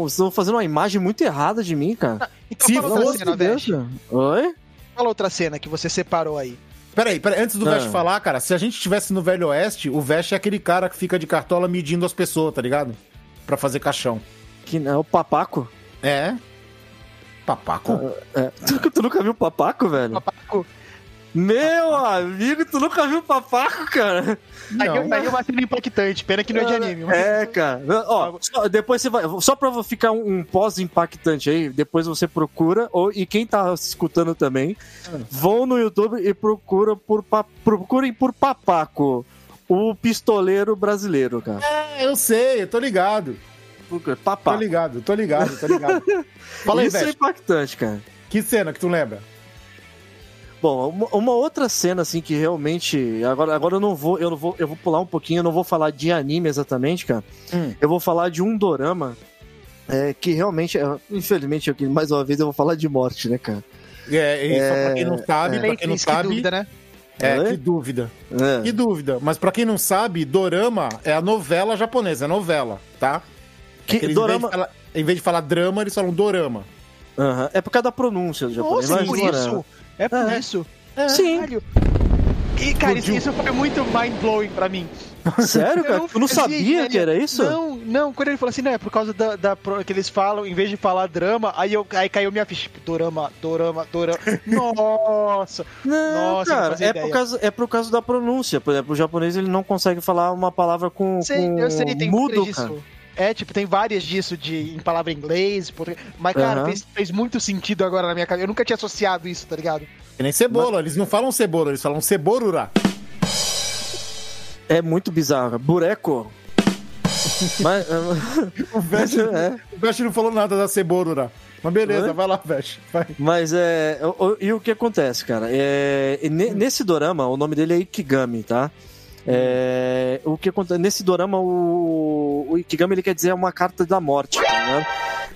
Estão fazendo uma imagem muito errada de mim, cara. então Se fala outra fosse cena, cara. Oi? Fala outra cena que você separou aí. Peraí, peraí, antes do Ah. Vest falar, cara, se a gente estivesse no Velho Oeste, o Vest é aquele cara que fica de cartola medindo as pessoas, tá ligado? Pra fazer caixão. Que é o papaco. É? Papaco? É. Tu, tu nunca viu o papaco, velho? Papaco. Meu amigo, tu nunca viu o papaco, cara? Aí, Não. eu- aí uma cena impactante, pena que não é de anime. mas- É, cara. Ó, só- depois você vai. Só pra ficar um, um pós-impactante aí, depois você procura. Ou, e quem tá escutando também, vão no YouTube e procura por, procurem por papaco. O pistoleiro brasileiro, cara. É, eu sei, eu tô ligado. Procura, Tô ligado, tô ligado, tô ligado. Fala aí, Isso é impactante, cara. Que cena que tu lembra? Bom, uma, uma outra cena assim que realmente agora, agora eu não vou eu não vou eu vou pular um pouquinho, eu não vou falar de anime exatamente, cara. Hum. Eu vou falar de um dorama é, que realmente, é, infelizmente, aqui mais uma vez eu vou falar de morte, né, cara? É, e só pra quem não É, sabe, pra quem não Isso, que sabe, dúvida, né? é, Oi? que dúvida. É. Que dúvida. Mas pra quem não sabe, dorama é a novela japonesa, é novela, tá? Que Eles, dorama- em, vez de falar, em vez de falar drama, eles falam dorama. Aham, É por causa da pronúncia do japonês. Nossa, por isso. É por É. isso. Sim. Caralho. E, cara, isso, isso foi muito mind-blowing pra mim. Sério, cara? Eu Tu não sabia ideia. que era isso? Não, não, quando ele falou assim, não, é por causa da, da que eles falam, em vez de falar drama, aí, eu, aí caiu minha ficha, tipo, dorama, dorama, dorama. Nossa! Não, Nossa, não cara, fazia é ideia. por, causa, é por causa da pronúncia. Por exemplo, o japonês ele não consegue falar uma palavra com, Sei, com eu sei, tem mudo, cara. É, tipo, tem várias disso de, em palavra em inglês, português. Mas, cara, Aham. fez, fez muito sentido agora na minha cabeça. Eu nunca tinha associado isso, tá ligado? Que nem cebola, eles não falam cebola, eles falam ceborura. É muito bizarro. Bureco. Mas. O Vest, é. não falou nada da ceborura. Mas beleza, vai lá, Vest. Mas é. E o que acontece, cara? É, ne- nesse dorama, o nome dele é Ikigami, tá? É, o que acontece? Nesse dorama, o, o Ikigami ele quer dizer uma carta da morte, tá ligado?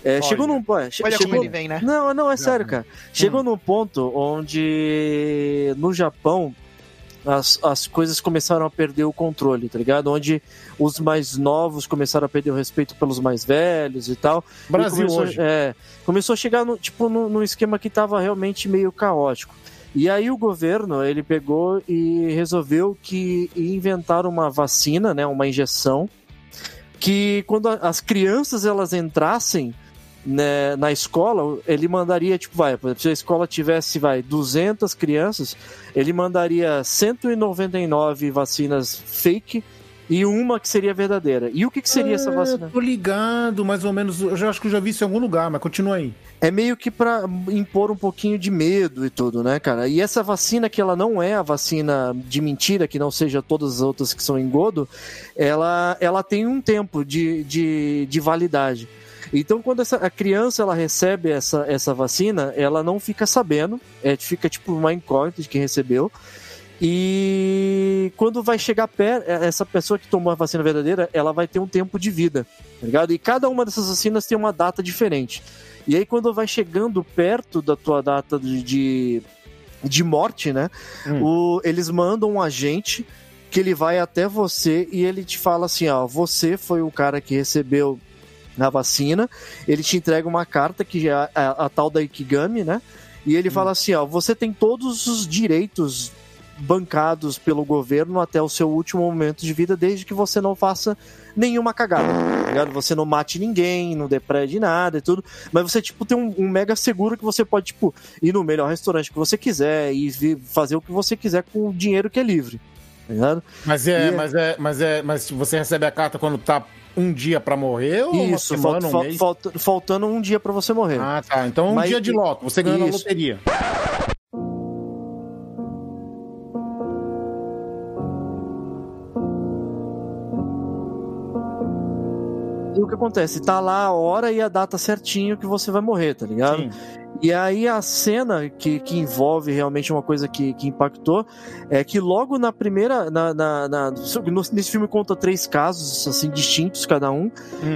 É, chegou num. é, che- Olha como chegou, ele vem, né? Não, não, é sério, cara. Chegou num ponto onde no Japão as, as coisas começaram a perder o controle, tá ligado? Onde os mais novos começaram a perder o respeito pelos mais velhos e tal. E Brasil começou, hoje. É, começou a chegar no, tipo, no, num esquema que tava realmente meio caótico. E aí o governo, ele pegou e resolveu que inventar uma vacina, né, uma injeção, que quando as crianças elas entrassem né, na escola, ele mandaria, tipo, vai, se a escola tivesse, vai, 200 crianças, ele mandaria 199 vacinas fake e uma que seria verdadeira. E o que, que seria essa Ah, vacina? Tô ligado, mais ou menos. Eu já acho que eu já vi isso em algum lugar, mas continua aí. É meio que pra impor um pouquinho de medo e tudo, né, cara? E essa vacina, que ela não é a vacina de mentira, que não seja todas as outras que são engodo, ela, ela tem um tempo de, de, de validade. Então, quando essa, a criança ela recebe essa, essa vacina, ela não fica sabendo, é, fica tipo uma incógnita de quem recebeu. E quando vai chegar perto, essa pessoa que tomou a vacina verdadeira, ela vai ter um tempo de vida, tá ligado? E cada uma dessas vacinas tem uma data diferente. E aí, quando vai chegando perto da tua data de, de, morte, né? O, eles mandam um agente que ele vai até você e ele te fala assim: ó, você foi o cara que recebeu a vacina, ele te entrega uma carta que é a, a- a tal da Ikigami, né? E ele fala assim: ó, você tem todos os direitos bancados pelo governo até o seu último momento de vida, desde que você não faça nenhuma cagada, tá ligado? Você não mate ninguém, não deprede nada e tudo, mas você, tipo, tem um, um mega seguro que você pode, tipo, ir no melhor restaurante que você quiser e fazer o que você quiser com o dinheiro que é livre. tá ligado? Mas é, E- mas é, mas é, mas você recebe a carta quando tá um dia pra morrer ou uma Isso, semana, fal- um mês? falta- faltando um dia pra você morrer. Ah, tá. Então um Mas- dia de loto, você ganhou na loteria. E o que acontece? Tá lá a hora e a data certinho que você vai morrer, tá ligado? E aí a cena que, que envolve realmente uma coisa que, que impactou é que logo na primeira. Na, na- na- nesse filme conta três casos, assim, distintos cada um.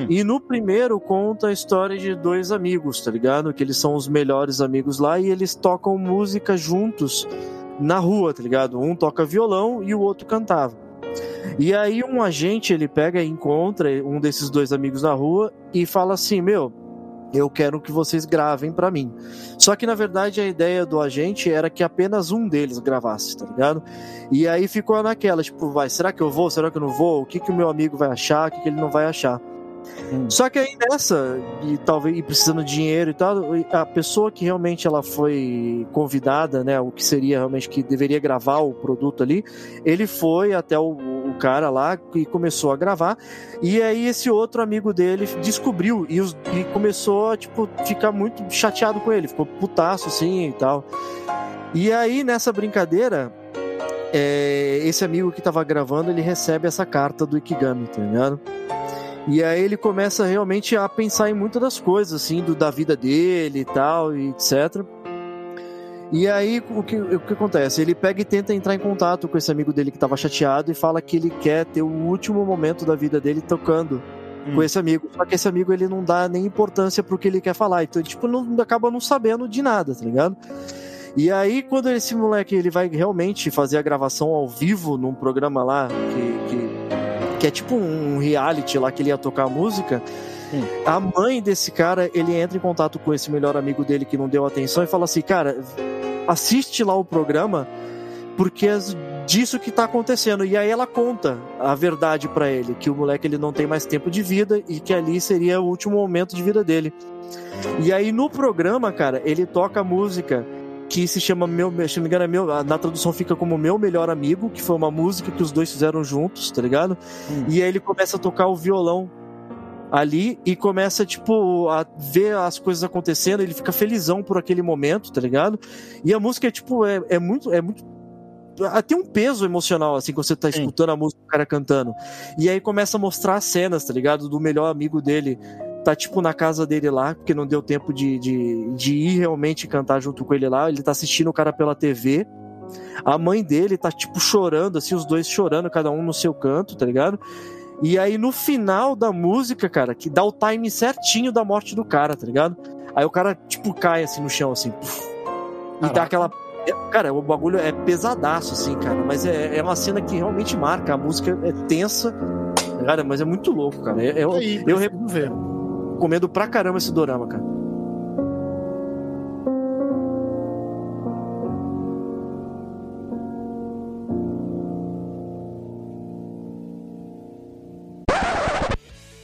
E no primeiro conta a história de dois amigos, tá ligado? Que eles são os melhores amigos lá e eles tocam música juntos na rua, tá ligado? Um toca violão e o outro cantava. E aí um agente ele pega e encontra um desses dois amigos na rua e fala assim, meu, eu quero que vocês gravem pra mim. Só que na verdade a ideia do agente era que apenas um deles gravasse, tá ligado? E aí ficou naquela, tipo, vai, será que eu vou? Será que eu não vou? O que que o meu amigo vai achar? O que que ele não vai achar? Só que aí nessa, e talvez e precisando de dinheiro e tal, a pessoa que realmente ela foi convidada, né, o que seria realmente que deveria gravar o produto ali, ele foi até o, o cara lá e começou a gravar. E aí esse outro amigo dele descobriu e, os- e começou a tipo ficar muito chateado com ele, ficou putaço assim e tal. E aí nessa brincadeira, é, esse amigo que tava gravando, ele recebe essa carta do Ikigami, tá ligado? E aí ele começa realmente a pensar em muitas das coisas, assim, do, da vida dele e tal, e etc. E aí, o que, o que acontece? Ele pega e tenta entrar em contato com esse amigo dele que tava chateado e fala que ele quer ter o último momento da vida dele tocando com esse amigo. Só que esse amigo, ele não dá nem importância pro que ele quer falar. Então, ele, tipo, não, acaba não sabendo de nada, tá ligado? E aí, quando esse moleque ele vai realmente fazer a gravação ao vivo num programa lá, que, que, que é tipo um reality lá que ele ia tocar música, a mãe desse cara, ele entra em contato com esse melhor amigo dele que não deu atenção e fala assim, cara, assiste lá o programa, porque é disso que tá acontecendo. E aí ela conta a verdade pra ele, que o moleque ele não tem mais tempo de vida e que ali seria o último momento de vida dele. E aí no programa, cara, ele toca a música que se chama meu, se não me engano, é meu, na tradução fica como meu melhor amigo, que foi uma música que os dois fizeram juntos, tá ligado? E aí ele começa a tocar o violão ali e começa, tipo, a ver as coisas acontecendo, ele fica felizão por aquele momento, tá ligado? E a música é, tipo, é, é muito, é muito ah, tem um peso emocional, assim, quando você tá escutando a música do cara cantando. E aí começa a mostrar as cenas, tá ligado? Do melhor amigo dele. Tá, tipo, na casa dele lá, porque não deu tempo de, de, de ir realmente cantar junto com ele lá. Ele tá assistindo o cara pela TV. A mãe dele tá, tipo, chorando, assim, os dois chorando, cada um no seu canto, tá ligado? E aí, no final da música, cara, que dá o time certinho da morte do cara, tá ligado? Aí o cara, tipo, cai, assim, no chão, assim. puf, e dá aquela é, Cara, o bagulho é pesadaço, assim, cara. Mas é, é uma cena que realmente marca. A música é tensa, cara, mas é muito louco, cara. É- Eu, Aí, eu preciso ver. Recomendo pra caramba esse dorama, cara.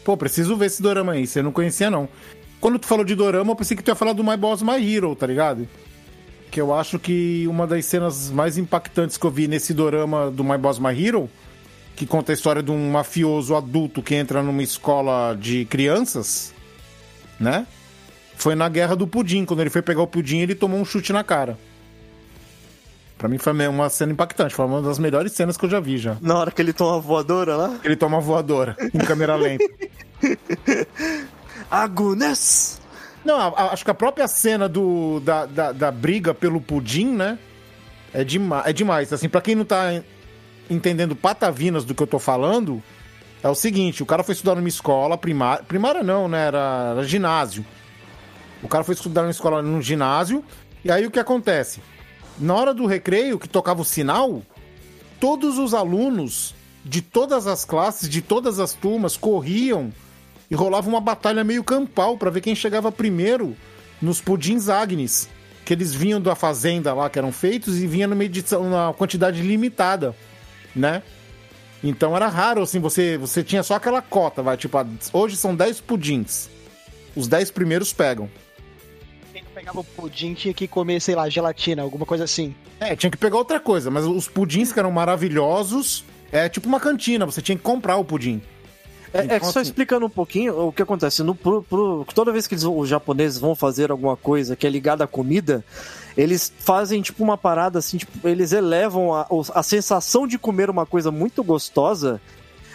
Pô, preciso ver esse dorama aí. Você não conhecia, não. Quando tu falou de dorama, eu pensei que tu ia falar do My Boss My Hero, tá ligado? Que eu acho que uma das cenas mais impactantes que eu vi nesse dorama do My Boss My Hero, que conta a história de um mafioso adulto que entra numa escola de crianças, né? Foi na Guerra do Pudim. Quando ele foi pegar o pudim, ele tomou um chute na cara. Pra mim foi uma cena impactante. Foi uma das melhores cenas que eu já vi já. Na hora que ele toma a voadora lá. Ele toma a voadora em câmera lenta. Agnes! Não, a- a- acho que a própria cena do, da, da, da briga pelo pudim, né? É, dema é demais. Assim, pra quem não tá en- entendendo patavinas do que eu tô falando, é o seguinte: o cara foi estudar numa escola primária. Primária não, né? Era, era ginásio. O cara foi estudar numa escola num ginásio. E aí o que acontece? Na hora do recreio, que tocava o sinal, todos os alunos de todas as classes, de todas as turmas, corriam e rolava uma batalha meio campal pra ver quem chegava primeiro nos pudins Agnes, que eles vinham da fazenda lá que eram feitos e vinha numa edição, quantidade limitada, né? Então era raro, assim, você, você tinha só aquela cota, vai, tipo, hoje são 10 pudins. Os 10 primeiros pegam. pegava o pudim, tinha que comer, sei lá, gelatina, alguma coisa assim. É, tinha que pegar outra coisa, mas os pudins que eram maravilhosos, é tipo uma cantina, você tinha que comprar o pudim. É, é Então, que só assim- explicando um pouquinho o que acontece. No, pro- pro- toda vez que eles, os japoneses vão fazer alguma coisa que é ligada à comida, eles fazem tipo uma parada assim, tipo, eles elevam a, a sensação de comer uma coisa muito gostosa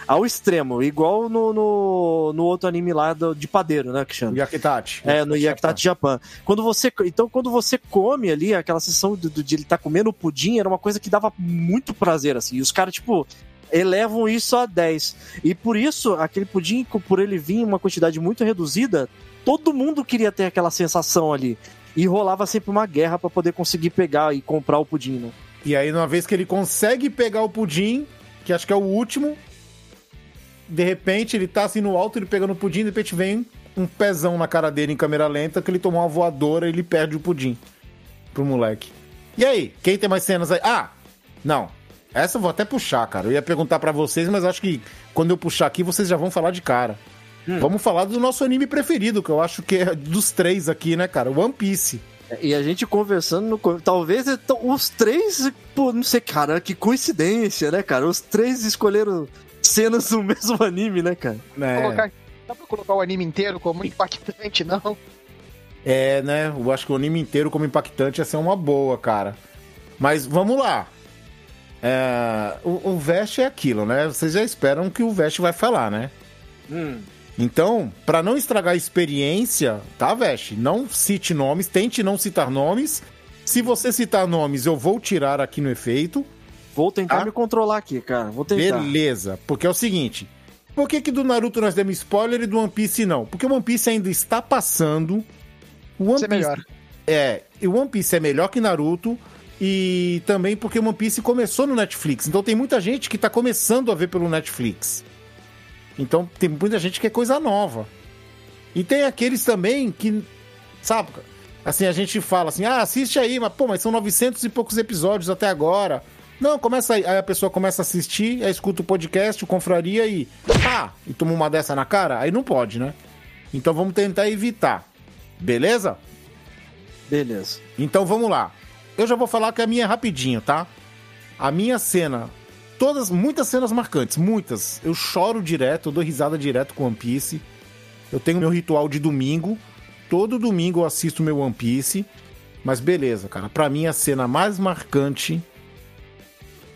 ao extremo, igual no, no, no outro anime lá do- de padeiro, né, que chama? Yakitachi. É, no Yakitate Japan. Quando você, então, quando você come ali, aquela sensação de, de ele estar comendo o pudim era uma coisa que dava muito prazer, assim. E os caras, tipo, elevam isso a 10. E por isso, aquele pudim, por ele vir em uma quantidade muito reduzida, todo mundo queria ter aquela sensação ali. E rolava sempre uma guerra pra poder conseguir pegar e comprar o pudim, né? E aí, uma vez que ele consegue pegar o pudim, que acho que é o último, de repente ele tá assim no alto, ele pega no pudim, de repente vem um pezão na cara dele em câmera lenta, que ele tomou uma voadora e ele perde o pudim pro moleque. E aí, quem tem mais cenas aí? Ah, não. Essa eu vou até puxar, cara. Eu ia perguntar pra vocês, mas acho que quando eu puxar aqui, vocês já vão falar de cara. Vamos falar do nosso anime preferido, que eu acho que é dos três aqui, né, cara? One Piece. E a gente conversando, no, talvez os três, pô, não sei, cara, que coincidência, né, cara? Os três escolheram cenas do mesmo anime, né, cara? É. Colocar- dá pra colocar o anime inteiro como impactante, não? É, né? Eu acho que o anime inteiro como impactante ia ser uma boa, cara. Mas vamos lá. É, o, o Vest é aquilo, né? Vocês já esperam que o Vest vai falar, né? Então, pra não estragar a experiência, tá, Vest? Não cite nomes, tente não citar nomes. Se você citar nomes, eu vou tirar aqui no efeito. Vou tentar Tá? me controlar aqui, cara. Vou tentar. Beleza, porque é o seguinte. Por que, que do Naruto nós demos spoiler e do One Piece não? Porque o One Piece ainda está passando. O One Isso é Piece melhor. É, e o One Piece é melhor que Naruto. E também porque One Piece começou no Netflix. Então tem muita gente que tá começando a ver pelo Netflix. Então tem muita gente que é coisa nova. E tem aqueles também que, sabe, assim, a gente fala assim, ah, assiste aí, mas pô, mas são 900 e poucos episódios até agora. Não, começa aí, aí a pessoa começa a assistir, aí escuta o podcast, o Confraria e, ah, e toma uma dessa na cara? Aí não pode, né? Então vamos tentar evitar. Beleza? Beleza. Então vamos lá. Eu já vou falar que a minha é rapidinho, tá? A minha cena, todas, muitas cenas marcantes, muitas. Eu choro direto, eu dou risada direto com One Piece. Eu tenho meu ritual de domingo. Todo domingo eu assisto meu One Piece. Mas beleza, cara. Pra mim a cena mais marcante,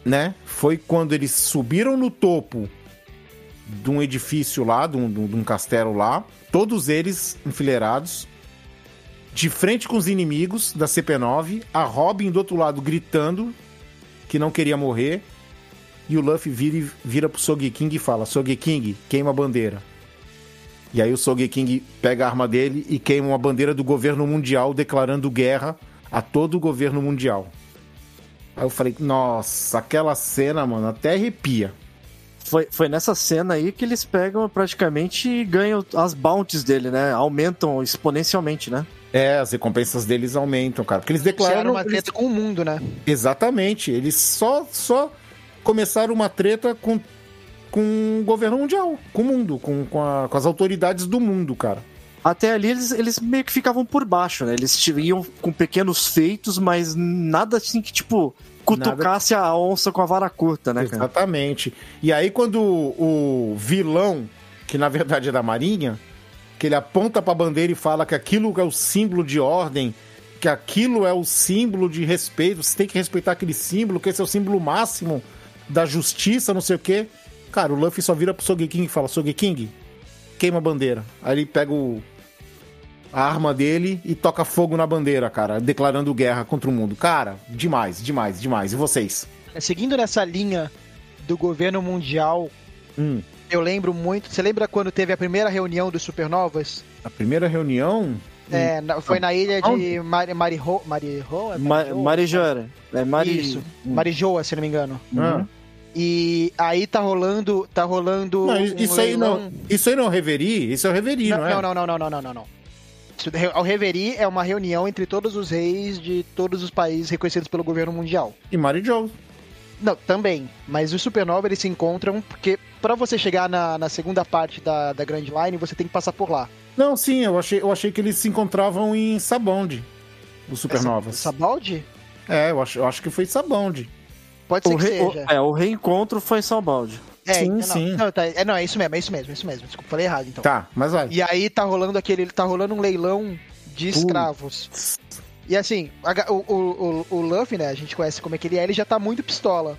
né, foi quando eles subiram no topo de um edifício lá, de um, de um- castelo lá, todos eles enfileirados, de frente com os inimigos da CP9, a Robin do outro lado gritando que não queria morrer, e o Luffy vira, vira pro Sogeking e fala: Sogeking, queima a bandeira. E aí o Sogeking pega a arma dele e queima uma bandeira do governo mundial declarando guerra a todo o governo mundial. Aí eu falei, nossa, aquela cena, mano, até arrepia. Foi, foi nessa cena aí que eles pegam praticamente e ganham as bounties dele, né? Aumentam exponencialmente, né? É, as recompensas deles aumentam, cara. Porque eles declararam. uma eles- treta com o mundo, né? Exatamente. Eles só, só começaram uma treta com, com o governo mundial, com o mundo, com, com, a- com as autoridades do mundo, cara. Até ali eles, eles meio que ficavam por baixo, né? Eles iam com pequenos feitos, mas nada assim que, tipo, cutucasse a onça com a vara curta, né, cara? Exatamente. E aí, quando o, o vilão, que na verdade é da Marinha, que ele aponta pra bandeira e fala que aquilo é o símbolo de ordem, que aquilo é o símbolo de respeito, você tem que respeitar aquele símbolo, que esse é o símbolo máximo da justiça, não sei o quê. Cara, o Luffy só vira pro Sogeking e fala: Sogeking, queima a bandeira. Aí ele pega o, a arma dele e toca fogo na bandeira, cara, declarando guerra contra o mundo. Cara, demais, demais, demais. E vocês? É, Seguindo nessa linha do governo mundial, Hum. Eu lembro muito. Você lembra quando teve a primeira reunião dos supernovas? A primeira reunião. É, na- foi na ilha de? Mari, Mariho, Mariho, é Ma Marijoa? Marijoara. É Mari... Isso, Marijoa, se não me engano. Ah. E aí tá rolando, tá rolando Não, um isso aí leilão- não. Isso aí não é o Reverie? Isso é o Reverie, não, Não, é? não, não, não, não, não, não, não, O Reverie é uma reunião entre todos os reis de todos os países reconhecidos pelo governo mundial. E Mary Jo. Não, também. Mas os Supernova eles se encontram porque pra você chegar na, na segunda parte da, da Grand Line, você tem que passar por lá. Não, sim, eu achei, eu achei que eles se encontravam em Sabonde. os Supernovas. Sabaldi? É, eu acho, eu acho que foi Sabaldi. Pode ser O que re- o- seja. é, o reencontro foi Salbaldi. É, sim, não, sim. Não, tá, é, não, é isso mesmo, é isso mesmo, é isso mesmo. Desculpa, falei errado então. Tá, mas vai. E aí tá rolando aquele. Tá rolando um leilão de escravos. E assim, a o, o, o, o Luffy, né? A gente conhece como é que ele é, ele já tá muito pistola.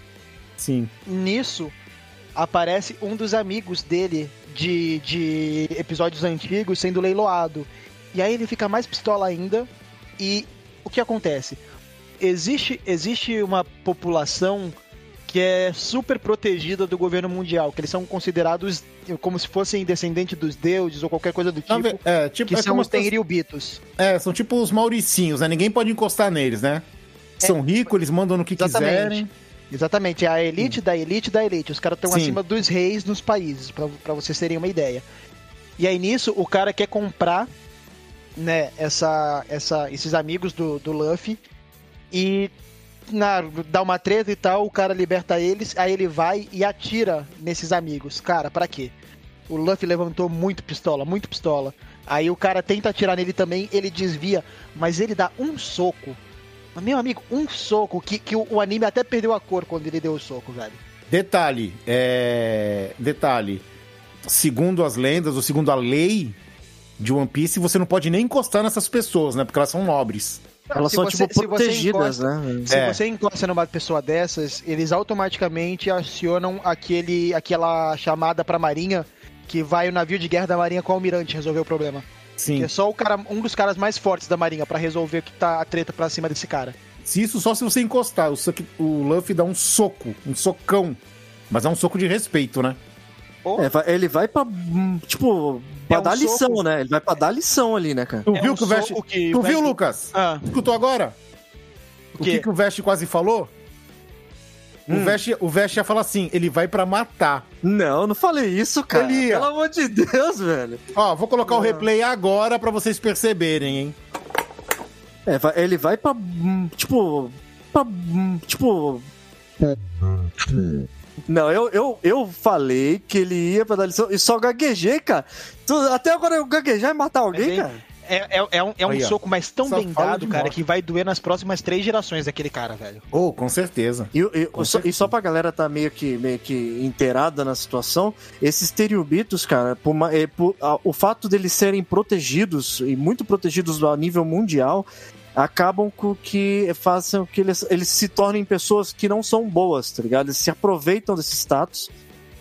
Sim. Nisso, aparece um dos amigos dele de, de episódios antigos sendo leiloado. E aí ele fica mais pistola ainda. E o que acontece? Existe, existe uma população que é super protegida do governo mundial, que eles são considerados como se fossem descendentes dos deuses ou qualquer coisa do tipo, ve- é, tipo, que é são os Tenryubitos. É, são tipo os Mauricinhos, né? Ninguém pode encostar neles, né? São ricos, eles mandam no que Exatamente. quiserem. Exatamente, é a elite da elite da elite. Os caras estão acima dos reis nos países, pra pra vocês terem uma ideia. E aí nisso, o cara quer comprar, né, essa, essa, esses amigos do, do Luffy e na, dá uma treta e tal, o cara liberta eles, aí ele vai e atira nesses amigos. Cara, pra quê? O Luffy levantou muito pistola, muito pistola. Aí o cara tenta atirar nele também, ele desvia, mas ele dá um soco. Mas, Meu amigo, um soco que, que o, o anime até perdeu a cor quando ele deu o soco, velho. Detalhe, é... Detalhe. Segundo as lendas, ou segundo a lei de One Piece, você não pode nem encostar nessas pessoas, né? Porque elas são nobres. Elas Se são, você- tipo, protegidas, encosta- né? Se É. você encosta numa pessoa dessas, eles automaticamente acionam aquele, aquela chamada pra marinha que vai o navio de guerra da marinha com o almirante resolver o problema. Sim. Que é só o cara, um dos caras mais fortes da marinha pra resolver que tá a treta pra cima desse cara. Se isso só se você encostar. O, o Luffy dá um soco, um socão. Mas é um soco de respeito, né? É, vai- ele vai pra, hum, tipo, pra É um dar lição, soco. né? Ele vai pra dar lição ali, né, cara? Tu É viu um que o Vest... que Tu viu, Lucas? Ah, Escutou agora? O quê? que, que o Vest quase falou? Hum. O, Vest, o Vest ia falar assim, ele vai pra matar. Não, eu não falei isso, cara. Ele ia. Pelo amor de Deus, velho. Ó, vou colocar o replay agora pra vocês perceberem, hein? É, ele vai pra, hum, tipo, pra, hum, tipo... Não, eu, eu, eu falei que ele ia pra dar lição e só gaguejei, cara. Até agora eu gaguejar e matar alguém, Mas aí- cara. É, é, é um, é um Aí, soco, mas tão Só bem dado, cara, morte. que vai doer nas próximas três gerações daquele cara, velho. Oh, com certeza. E, e- Com só, e certeza. só pra galera tá meio que, meio que inteirada na situação, esses teriubitos, cara, por é, por- a- o fato deles serem protegidos, e muito protegidos a nível mundial, acabam com que façam que eles, eles se tornem pessoas que não são boas, tá ligado? Eles se aproveitam desse status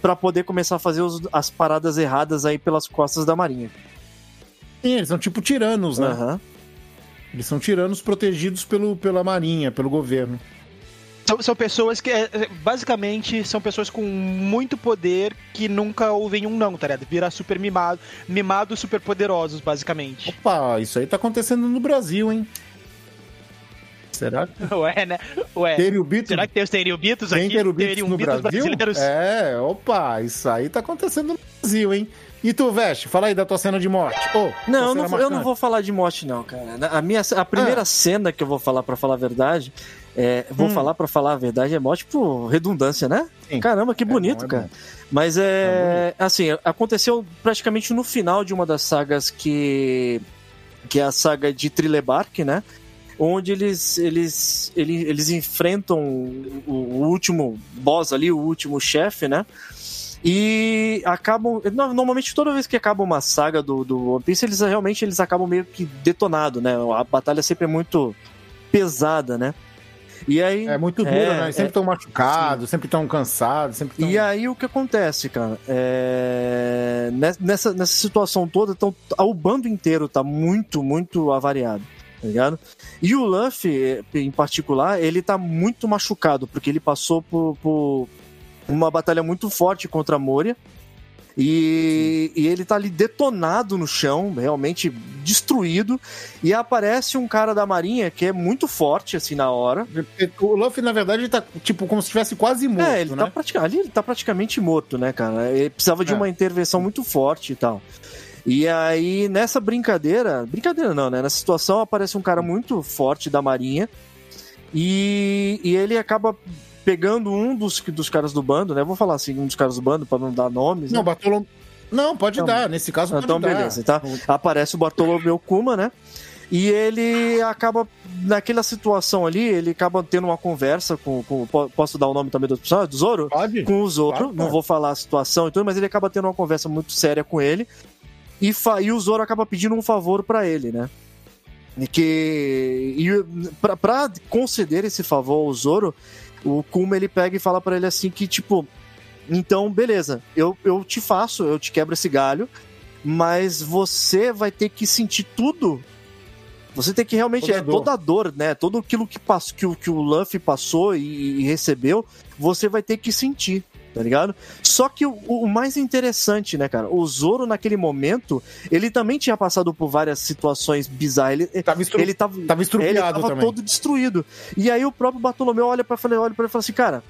pra poder começar a fazer os- as paradas erradas aí pelas costas da marinha. Sim, eles são tipo tiranos, né? Aham. Eles são tiranos protegidos pelo, pela marinha, pelo governo. São, são pessoas que, é, é, basicamente, são pessoas com muito poder que nunca ouvem um não, tá ligado? Virar super mimado, mimados super poderosos, basicamente. Opa, isso aí tá acontecendo no Brasil, hein? Será que Ué, né? Ué. Teriubitos, Será que tem os Teriubitos tem aqui? Terubitos no Brasil? brasileiros? É, opa, isso aí tá acontecendo no Brasil, hein? E tu, Veste, fala aí da tua cena de morte. Tua Não, não, vou- eu não vou falar de morte, não, cara. A, minha, a primeira Ah. cena que eu vou falar, pra falar a verdade, é, vou Hum. falar pra falar a verdade, é morte por redundância, né? Sim. Caramba, que É bonito, bom, é cara. bom. Mas é. Assim, aconteceu praticamente no final de uma das sagas que. que é a saga de Trilebark, né? Onde eles, eles, eles, eles enfrentam o, o último boss ali, o último chefe, né? E acabam. no- Normalmente, toda vez que acaba uma saga do, do One Piece, eles realmente eles acabam meio que detonado, né? A batalha sempre é muito pesada, né? E aí. É muito duro, É, né? Sempre estão machucados, sempre estão cansados, sempre estão. E aí o que acontece, cara? É... nes- Nessa, nessa situação toda, então, o bando inteiro tá muito, muito avariado, tá ligado? E o Luffy, em particular, ele tá muito machucado, porque ele passou por, por uma batalha muito forte contra a Moria. E, e ele tá ali detonado no chão, realmente destruído. E aparece um cara da marinha que é muito forte, assim, na hora. O Luffy, na verdade, ele tá tipo como se estivesse quase morto, É, ele né? tá, pratica- ali ele tá praticamente morto, né, cara? Ele precisava de É. uma intervenção muito forte e tal. E aí, nessa brincadeira, brincadeira não, né? Nessa situação aparece um cara muito forte da marinha e, e ele acaba pegando um dos, dos caras do bando, né? Vou falar assim, um dos caras do bando pra não dar nomes, Não, né? Bartolomeu. Não, pode Não. dar. Nesse caso, pode Então, dar. beleza, tá? Aparece o Bartolomeu Kuma, né? E ele acaba, naquela situação ali, ele acaba tendo uma conversa com. com po- posso dar o nome também do personagem? Do Zoro? Pode. Com o Zoro. Claro, não cara. vou falar a situação e tudo, mas ele acaba tendo uma conversa muito séria com ele. E, fa- e o Zoro acaba pedindo um favor pra ele, né? E que. E pra, pra conceder esse favor ao Zoro, o Kuma ele pega e fala pra ele assim que, tipo. Então, beleza, eu, eu te faço, eu te quebro esse galho, mas você vai ter que sentir tudo. Você tem que realmente. Toda é dor. toda a dor, né? Tudo aquilo que, que, o- que o Luffy passou e, e recebeu, você vai ter que sentir, tá ligado? Só que o, o mais interessante, né, cara? O Zoro, naquele momento, ele também tinha passado por várias situações bizarras. Ele Tava, estru... ele tava, tava estrupiado ele tava também. todo destruído. E aí o próprio Bartolomeu olha para olha para ele e fala assim, cara,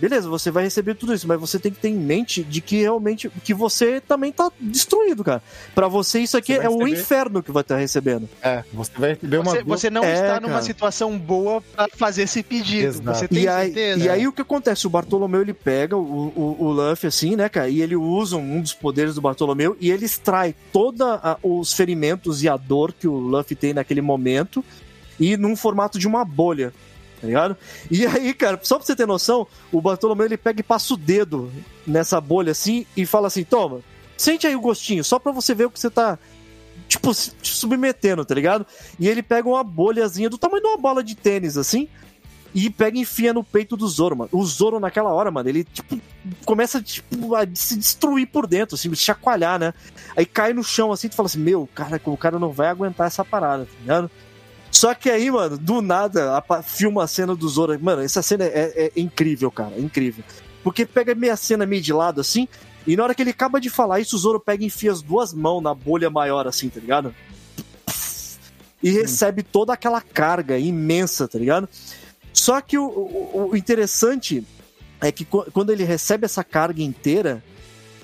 beleza, você vai receber tudo isso, mas você tem que ter em mente de que realmente que você também tá destruído, cara. Pra você isso aqui Você é o inferno que vai estar recebendo. É, você vai receber uma Você, você não É, está numa cara. situação boa pra fazer esse pedido. Exato. Você tem E aí, certeza? e aí o que acontece? O Bartolomeu ele pega o, o, o Luffy assim, né, cara? E ele usa um dos poderes do Bartolomeu e ele extrai todos os ferimentos e a dor que o Luffy tem naquele momento e num formato de uma bolha. Tá ligado? E aí, cara, só pra você ter noção, o Bartolomeu ele pega e passa o dedo nessa bolha assim e fala assim: toma, sente aí o gostinho, só pra você ver o que você tá. Tipo, se te submetendo, tá ligado? E ele pega uma bolhazinha do tamanho de uma bola de tênis, assim, e pega e enfia no peito do Zoro, mano. O Zoro, naquela hora, mano, ele, tipo, começa, tipo, a se destruir por dentro, assim, chacoalhar, né? Aí cai no chão, assim, tu fala assim, meu, cara, o cara não vai aguentar essa parada, tá ligado? Só que aí, mano, do nada, apa- filma a cena do Zoro. Mano, essa cena é, é incrível, cara, é incrível. Porque pega meia cena meio de lado, assim, e na hora que ele acaba de falar isso, o Zoro pega e enfia as duas mãos na bolha maior, assim, tá ligado? E recebe toda aquela carga imensa, tá ligado? Só que o, o- o interessante é que qu- quando ele recebe essa carga inteira,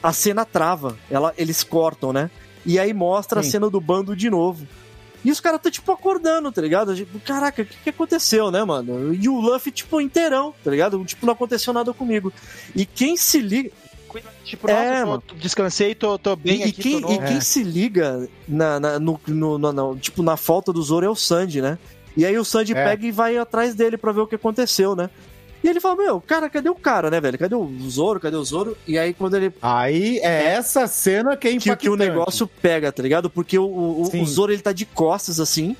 a cena trava. Ela, eles cortam, né? E aí mostra a Sim. cena do bando de novo. E os caras tá tipo acordando, tá ligado? Tipo, caraca, o que, que aconteceu, né, mano? E o Luffy, tipo, inteirão, tá ligado? Tipo, não aconteceu nada comigo. E quem se liga. Tipo, nossa, É, eu tô- mano. descansei, tô, tô bem E, aqui, quem, e quem se liga na, na- no, no- no- no- tipo, na falta do Zoro é o Sanji, né? E aí o Sanji É. pega e vai atrás dele pra ver o que aconteceu, né? E ele fala, meu, cara, cadê o cara, né, velho? Cadê o Zoro? Cadê o Zoro? E aí quando ele Aí é essa cena que é que, impactante. que o negócio pega, tá ligado? Porque o, o, o Zoro ele tá de costas assim,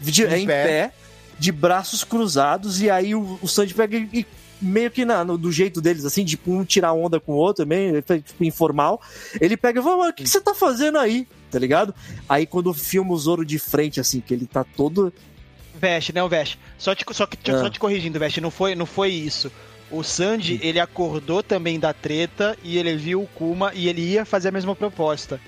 de, Em é em pé. pé. de braços cruzados, e aí o, o Sanji pega e, e meio que na- no- do jeito deles, assim, de um tirar onda com o outro, meio tipo, informal. Ele pega e fala, o que, que você tá fazendo aí? Tá ligado? Aí quando filma o Zoro de frente, assim, que ele tá todo. Veste, não, Veste. Só te, só, que- Ah. só te corrigindo, Veste, não foi, não foi isso. O Sanji, ele acordou também da treta e ele viu o Kuma e ele ia fazer a mesma proposta.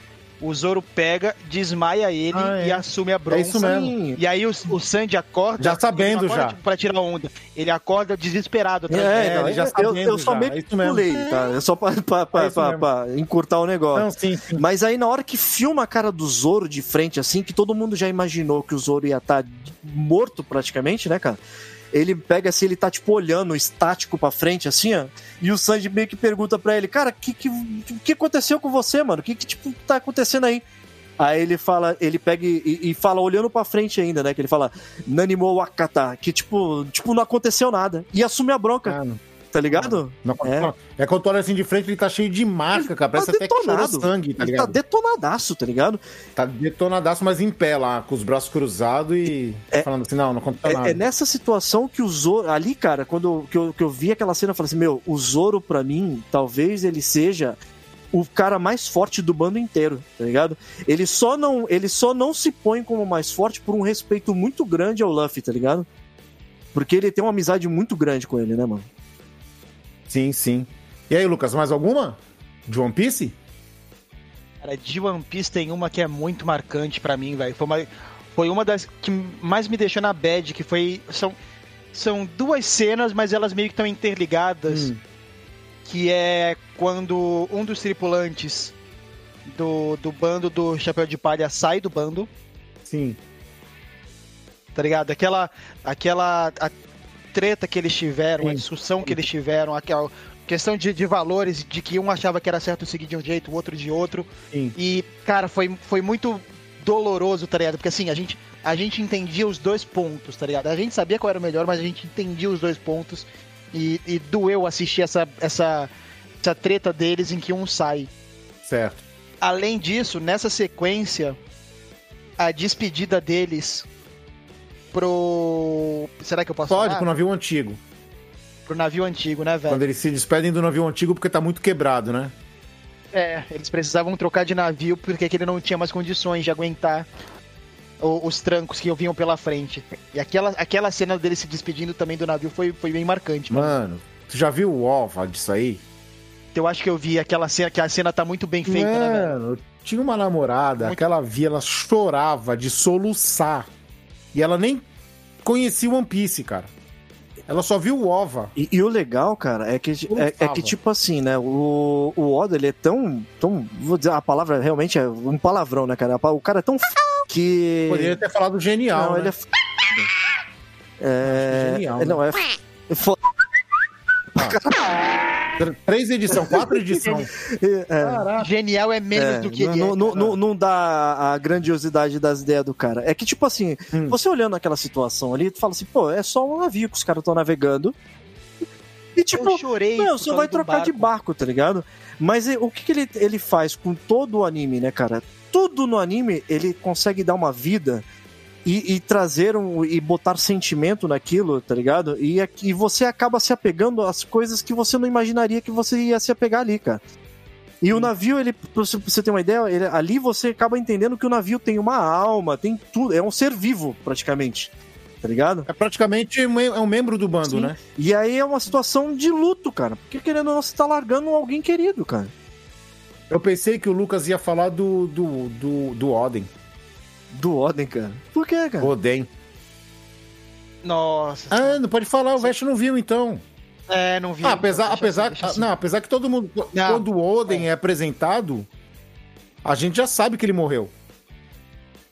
O Zoro pega, desmaia ele Ah, é. e assume a bronca. É isso mesmo. E aí o, o Sanji acorda. Já sabendo acorda, já. Tipo, pra tirar onda. Ele acorda desesperado atrás É, dele. já eu, sabendo eu só já, meio é que pulei, tá? É só pra, pra, pra, É pra- pra encurtar o negócio. Não, sim, sim. Mas aí na hora que filma a cara do Zoro de frente, assim, que todo mundo já imaginou que o Zoro ia estar morto praticamente, né, cara? Ele pega assim, ele tá tipo olhando estático pra frente, assim, ó. E o Sanji meio que pergunta pra ele, cara, o que, que, que aconteceu com você, mano? O que, que tipo, tá acontecendo aí? Aí ele fala, ele pega e, e fala olhando pra frente ainda, né? Que ele fala, Nanimo Wakata, que tipo, tipo, não aconteceu nada. E assume a bronca, não. Tá ligado? Não, É. é. quando tu olha assim de frente, ele tá cheio de marca, cara. Parece tá até que chorou detonado. sangue, tá ele tá ligado? detonadaço, tá ligado? Tá detonadaço, mas em pé lá, com os braços cruzados e falando assim, não, não nada. É, é nessa situação que o Zoro. Ali, cara, quando eu, que, eu, que eu vi aquela cena, eu falei assim: Meu, o Zoro, pra mim, talvez ele seja o cara mais forte do bando inteiro, tá ligado? Ele só não, ele só não se põe como mais forte por um respeito muito grande ao Luffy, tá ligado? Porque ele tem uma amizade muito grande com ele, né, mano? Sim, sim. E aí, Lucas, mais alguma? De One Piece? Cara, de One Piece tem uma que é muito marcante pra mim, velho. Foi uma, foi uma das que mais me deixou na bad, que foi. São, são duas cenas, mas elas meio que estão interligadas. Hum. Que é quando um dos tripulantes do, do bando do Chapéu de Palha sai do bando, Sim. tá ligado? Aquela. Aquela. A treta que eles tiveram, a Sim. discussão que eles tiveram, aquela questão de, de valores, de que um achava que era certo seguir de um jeito, o outro de outro. Sim. E, cara, foi, foi muito doloroso, tá ligado? Porque assim, a gente, a gente entendia os dois pontos, tá ligado? A gente sabia qual era o melhor, mas a gente entendia os dois pontos. E, e doeu assistir essa, essa, essa treta deles em que um sai. Certo. Além disso, nessa sequência, a despedida deles pro. Será que eu posso Pode, falar? pro navio antigo. Pro navio antigo, né, velho? Quando eles se despedem do navio antigo porque tá muito quebrado, né? É, eles precisavam trocar de navio porque ele não tinha mais condições de aguentar os trancos que vinham pela frente. E aquela, aquela cena dele se despedindo também do navio foi, foi bem marcante. Mano, tu já viu o OVA disso aí? Eu acho que eu vi aquela cena, que a cena tá muito bem feita, né, velho? Mano, tinha uma namorada, aquela via, ela chorava de soluçar. E ela nem conhecia One Piece, cara. Ela só viu o OVA. E, e o legal, cara, é que, é, é que tipo assim, né? O, o Oda, ele é tão, tão. Vou dizer, a palavra realmente é um palavrão, né, cara? O cara é tão f... que. Poderia ter falado genial. Não, né? ele é. f... É. Genial, né? Não, é. f- é fo- Três edições, quatro edições. É. Genial é menos É, do que não, ele é. não, cara. não, não dá a grandiosidade das ideias do cara. É que, tipo assim, Hum. você olhando aquela situação ali, tu fala assim, pô, é só um navio que os caras estão navegando. E tipo, Eu chorei. não, você vai trocar de barco, tá ligado? Mas o que, que ele, ele faz com todo o anime, né, cara? Tudo no anime ele consegue dar uma vida e, e trazer um, e botar sentimento naquilo, tá ligado? E, aqui- e você acaba se apegando às coisas que você não imaginaria que você ia se apegar ali, cara. E o navio, ele, pra você ter uma ideia, ele- ali você acaba entendendo que o navio tem uma alma, tem tudo, é um ser vivo, praticamente. Tá ligado? É praticamente um é um membro do bando, Sim. né? E aí é uma situação de luto, cara. Porque querendo ou não, você tá largando alguém querido, cara. Eu pensei que o Lucas ia falar do, do, do, do Oden. Do Oden, cara. Por quê, cara? Oden. Nossa. Ah, não pode falar, o Vest não viu então. É, não vi. Ah, apesar, Deixa apesar, assim, assim. não, apesar que todo mundo, Não. quando o Oden é. apresentado, a gente já sabe que ele morreu.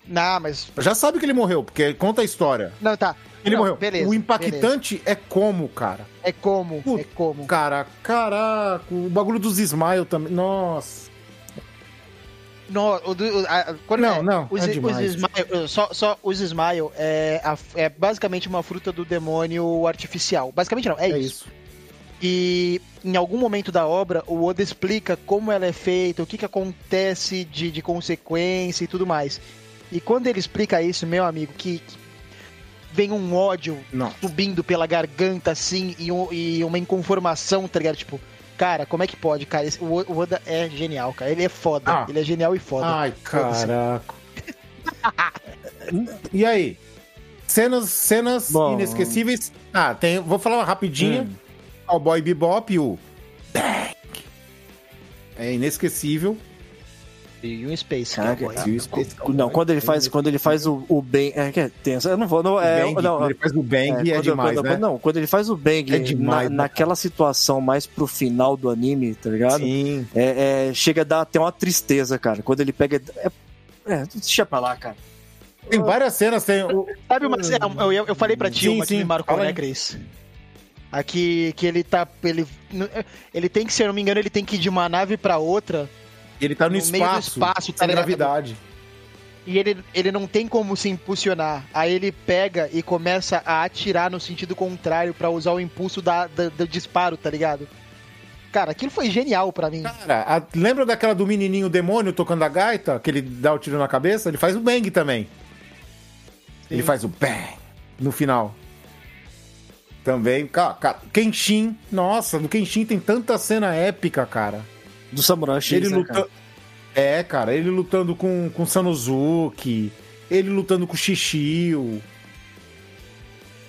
Não, mas. Já sabe que ele morreu, porque conta a história. Não, tá. Ele Não, morreu. Beleza. o impactante é como, cara. beleza. É como. É como. Cara, caraca, o bagulho dos Smile também. Nossa. No, o o- a- quando Não, é, não, Os, é os. Smile, só, só os Smile é, a- é basicamente uma fruta do demônio artificial. Basicamente não, é, É isso. isso. E em algum momento da obra, o Oda explica como ela é feita, o que, que acontece de, de consequência e tudo mais. E quando ele explica isso, meu amigo, que, que vem um ódio Não. subindo pela garganta, assim, e, um- e uma inconformação, tá ligado? Tipo, cara, como é que pode, cara? Esse- o, o Oda é genial, cara. Ele é foda. Ah. Ele é genial e foda. Ai, caraca. e aí? Cenas, cenas Bom. inesquecíveis. Ah, tem, vou falar rapidinho. O Boy Bebop, o Bang. É inesquecível. E um Space Caraca, Cowboy. E o Space Cowboy. Não, quando ele faz, quando ele faz o, o bang. É que é tenso. Eu não vou. Não, é, Bang, não, quando ele faz o Bang é, quando- demais, quando- né? Não, quando ele faz o bang É demais, na- né, naquela situação mais pro final do anime, tá ligado? Sim. É, é, chega a dar até uma tristeza, cara. Quando ele pega. É, é deixa pra lá, cara. Tem várias cenas, tem o... Sabe uma cena? Eu, eu, eu falei pra ti Sim, uma que sim, me marcou, fala né. Cris? Aqui que ele tá. Ele, ele tem que, se eu não me engano, ele tem que ir de uma nave pra outra. Ele tá no, No espaço, espaço, tá sem gravidade. E ele, ele não tem como se impulsionar. Aí ele pega e começa a atirar no sentido contrário pra usar o impulso da, da- do disparo, tá ligado? Cara, aquilo foi genial pra mim. Cara, a- lembra daquela do menininho demônio tocando a gaita? Que ele dá o tiro na cabeça? Ele faz o Bang também. Ele faz o Bang no final. Também, cara, cara, Kenshin, nossa, no Kenshin tem tanta cena épica, cara. Do Samurai X, Ele né, luta... cara? É, cara, ele lutando com, com Sanosuke, ele lutando com Shishio.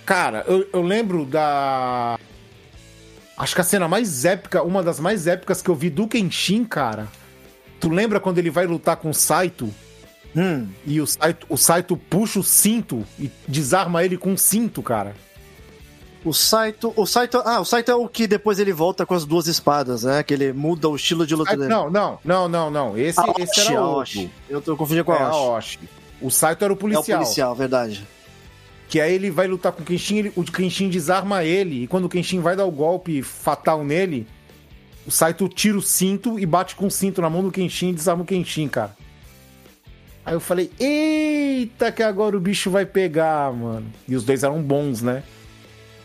Cara, eu, eu lembro da. Acho que a cena mais épica, uma das mais épicas que eu vi do Kenshin, cara. Tu lembra quando ele vai lutar com o Saito? Hum, E o Saito, o Saito puxa o cinto e desarma ele com um cinto, cara. O Saito. O Saito. Ah, o Saito é o que depois ele volta com as duas espadas, né? Que ele muda o estilo de luta Ah, dele. não, não, não, não, não. Esse, A esse Oshi, era a outro. Oshi. Eu tô confundindo com É a a Oshi. O Saito era o É o policial. policial, verdade. Que aí ele vai lutar com o Kenshin, ele- o Kenshin desarma ele, e quando o Kenshin vai dar o golpe fatal nele, o Saito tira o cinto e bate com o cinto na mão do Kenshin e desarma o Kenshin, cara. Aí eu falei, eita, que agora o bicho vai pegar, mano. E os dois eram bons, né?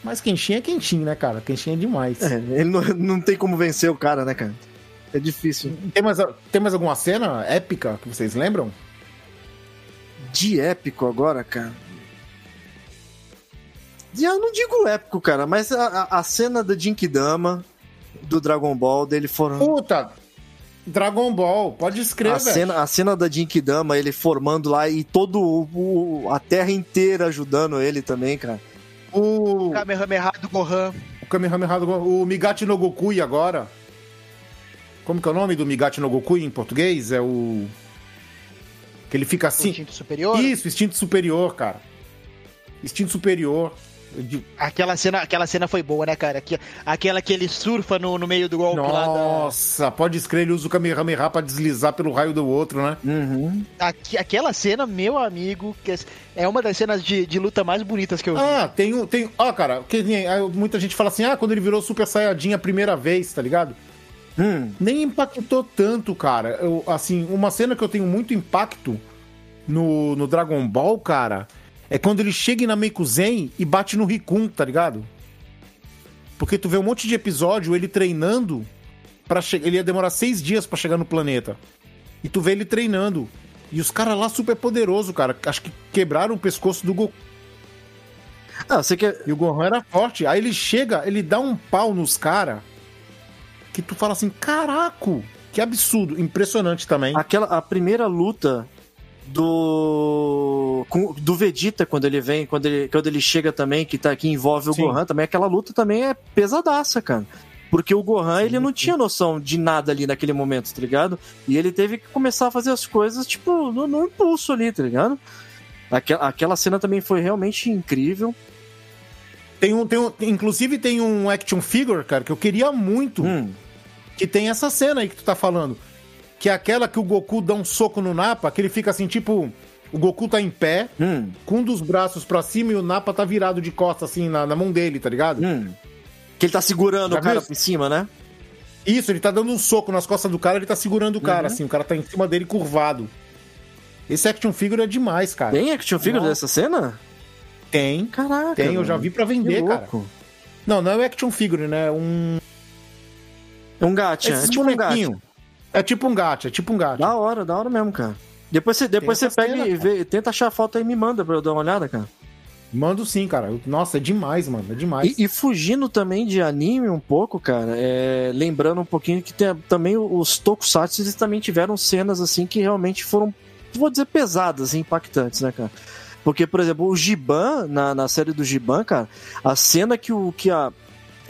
Mas Kenshin é Kenshin, né, cara? Kenshin é demais. É, ele não, não tem como vencer o cara, né, cara? É difícil. Tem mais, tem mais alguma cena épica que vocês lembram? De épico agora, cara. Eu não digo épico, cara, mas a, a, cena da Jinkidama, do Dragon Ball, dele foram. Puta! Dragon Ball, pode escrever. A cena, a cena da Jinkidama, ele formando lá e todo o- a terra inteira ajudando ele também, cara. O Kamehameha do Gohan. O Kamehameha do Goku, o Migati no Goku agora? Como que é o nome do Migati no Goku em português? É o que ele fica assim. Instinto superior? Isso, instinto superior, cara. Instinto superior. Aquela cena, aquela cena foi boa, né, cara? Aquela que ele surfa no, no meio do golpe lá da... Nossa, pode escrever, ele usa o Kamehameha pra deslizar pelo raio do outro, né? Uhum. Aqui- aquela cena, meu amigo, que é uma das cenas de, de luta mais bonitas que eu vi. Ah, tem um. Tem, ó, cara, que aí muita gente fala assim: ah, quando ele virou Super Saiyajin a primeira vez, tá ligado? Hum. Nem impactou tanto, cara. Eu, assim, uma cena que eu tenho muito impacto no, no Dragon Ball, cara, é quando ele chega em Namekuzen e bate no Rikun, tá ligado? Porque tu vê um monte de episódio ele treinando para Ele ia demorar seis dias pra chegar no planeta. E tu vê ele treinando. E os caras lá super poderoso, cara. Acho que quebraram o pescoço do Goku. Ah, você quer. E o Gohan era forte. Aí ele chega, ele dá um pau nos caras. Que tu fala assim, caraca, que absurdo. Impressionante também. Aquela, a primeira luta do do Vegeta quando ele vem, quando ele, quando ele chega também, que tá que envolve o Sim. Gohan, também aquela luta também é pesadaça, cara. Porque o Gohan, ele não tinha noção de nada ali naquele momento, tá ligado? E ele teve que começar a fazer as coisas, tipo, no, no impulso ali, tá ligado? Aquela, aquela cena também foi realmente incrível. Tem um, tem um, inclusive tem um action figure, cara, que eu queria muito. Hum. Que tem essa cena aí que tu tá falando. Que é aquela que o Goku dá um soco no Napa, que ele fica assim, tipo. O Goku tá em pé, Hum. com um dos braços pra cima e o Napa tá virado de costas, assim, na, na mão dele, tá ligado? Hum. Que ele tá segurando Já o cara por cima, né? Isso, ele tá dando um soco nas costas do cara, ele tá segurando o cara, Uhum. assim, o cara tá em cima dele curvado. Esse action figure é demais, cara. Tem action figure Nossa. dessa cena? Tem. Caraca. Tem, eu já mano. vi pra vender, cara. Não, não é action figure, né? É um. É um gacha, é tipo um bonequinho. É tipo um gacha, é tipo um gacha. Da hora, da hora mesmo, cara. Depois você, depois você pega cena, e vê, tenta achar a foto aí e me manda pra eu dar uma olhada, cara. Mando sim, cara. Nossa, é demais, mano. É demais. E, e fugindo também de anime um pouco, cara, é, lembrando um pouquinho que tem, também os tokusatsu eles também tiveram cenas assim que realmente foram, vou dizer, pesadas e impactantes, né, cara? Porque, por exemplo, o Giban, na, na série do Giban, cara, a cena que, o, que a,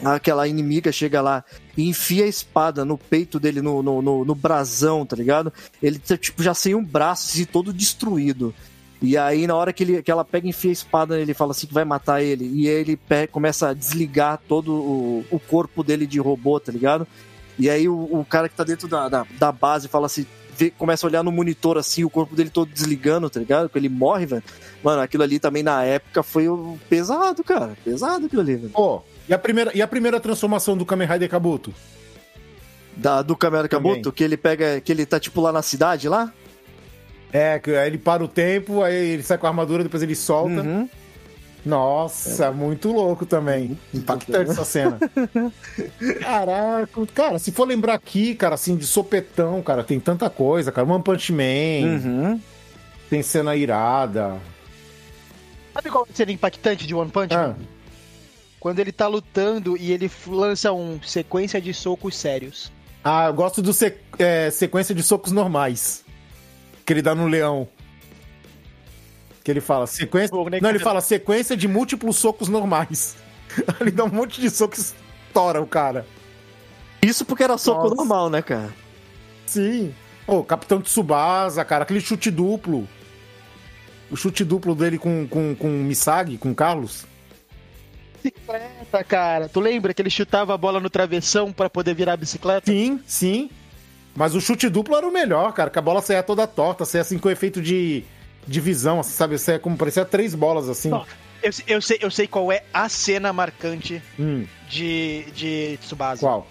aquela inimiga chega lá e enfia a espada no peito dele, no, no, no, no brasão, tá ligado? Ele tá, tipo, já sem um braço, assim, todo destruído. E aí, na hora que, ele, que ela pega e enfia a espada, ele fala assim que vai matar ele. E ele pe- começa a desligar todo o, o corpo dele de robô, tá ligado? E aí o, o cara que tá dentro da, da, da base fala assim, começa a olhar no monitor assim, o corpo dele todo desligando, tá ligado? Que ele morre, velho. Mano, aquilo ali também na época foi pesado, cara. Pesado aquilo ali, velho. Pô, e a primeira, e a primeira transformação do Kamen Rider Kabuto? Da, do Camaro Também. Kabuto, que ele pega, que ele tá tipo lá na cidade lá. É, que aí ele para o tempo, aí ele sai com a armadura, depois ele solta. Uhum. Nossa, muito louco também. Impactante essa cena. Caraca, cara, se for lembrar aqui, cara, assim, de sopetão, cara, tem tanta coisa, cara. One Punch Man, Uhum. tem cena irada. Sabe qual seria impactante de One Punch Ah. Quando ele tá lutando e ele lança um sequência de socos sérios. Ah, eu gosto do se- é, sequência de socos normais. Que ele dá no leão. Que ele fala, sequência. Pô, né, Não, ele fala sequência de múltiplos socos normais. ele dá um monte de soco e estoura o cara. Isso porque era soco Nossa. normal, né, cara? Sim. Pô, Capitão Tsubasa, cara, aquele chute duplo. O chute duplo dele com, com, com o Misagi, com o Carlos. Bicicleta, cara. Tu lembra que ele chutava a bola no travessão pra poder virar a bicicleta? Sim, sim. Mas o chute duplo era o melhor, cara, que a bola saía toda torta, saía assim com efeito de, de visão, assim, sabe? Saía como parecia três bolas assim. Não. Eu, eu sei, eu sei qual é a cena marcante Hum, de, de Tsubasa. qual?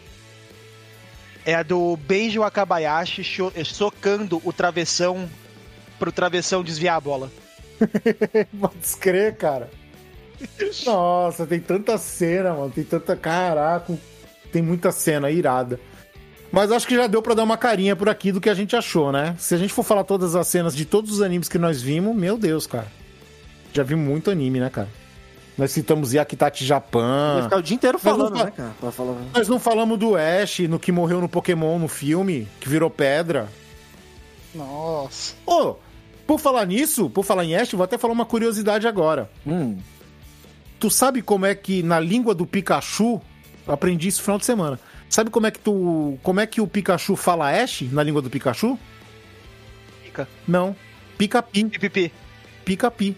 É a do Beijo Akabayashi cho- socando o travessão pro travessão desviar a bola. Pode crer, cara. Nossa, tem tanta cena, mano. Tem tanta. Caraca. Tem muita cena irada. Mas acho que já deu pra dar uma carinha por aqui do que a gente achou, né? Se a gente for falar todas as cenas de todos os animes que nós vimos, meu Deus, cara. Já vimos muito anime, né, cara? Nós citamos Yakitachi Japan. Ia ficar o dia inteiro falando, fa- né, cara? Pra falar... Nós não falamos do Ash, no que morreu no Pokémon no filme, que virou pedra. Nossa. Ô, por falar nisso, por falar em Ash, vou até falar uma curiosidade agora. Hum. Tu sabe como é que na língua do Pikachu, eu aprendi isso no final de semana. Sabe como é que tu, como é que o Pikachu fala Ash na língua do Pikachu? Pica. Não, Picapi. Pipipi. Picapi.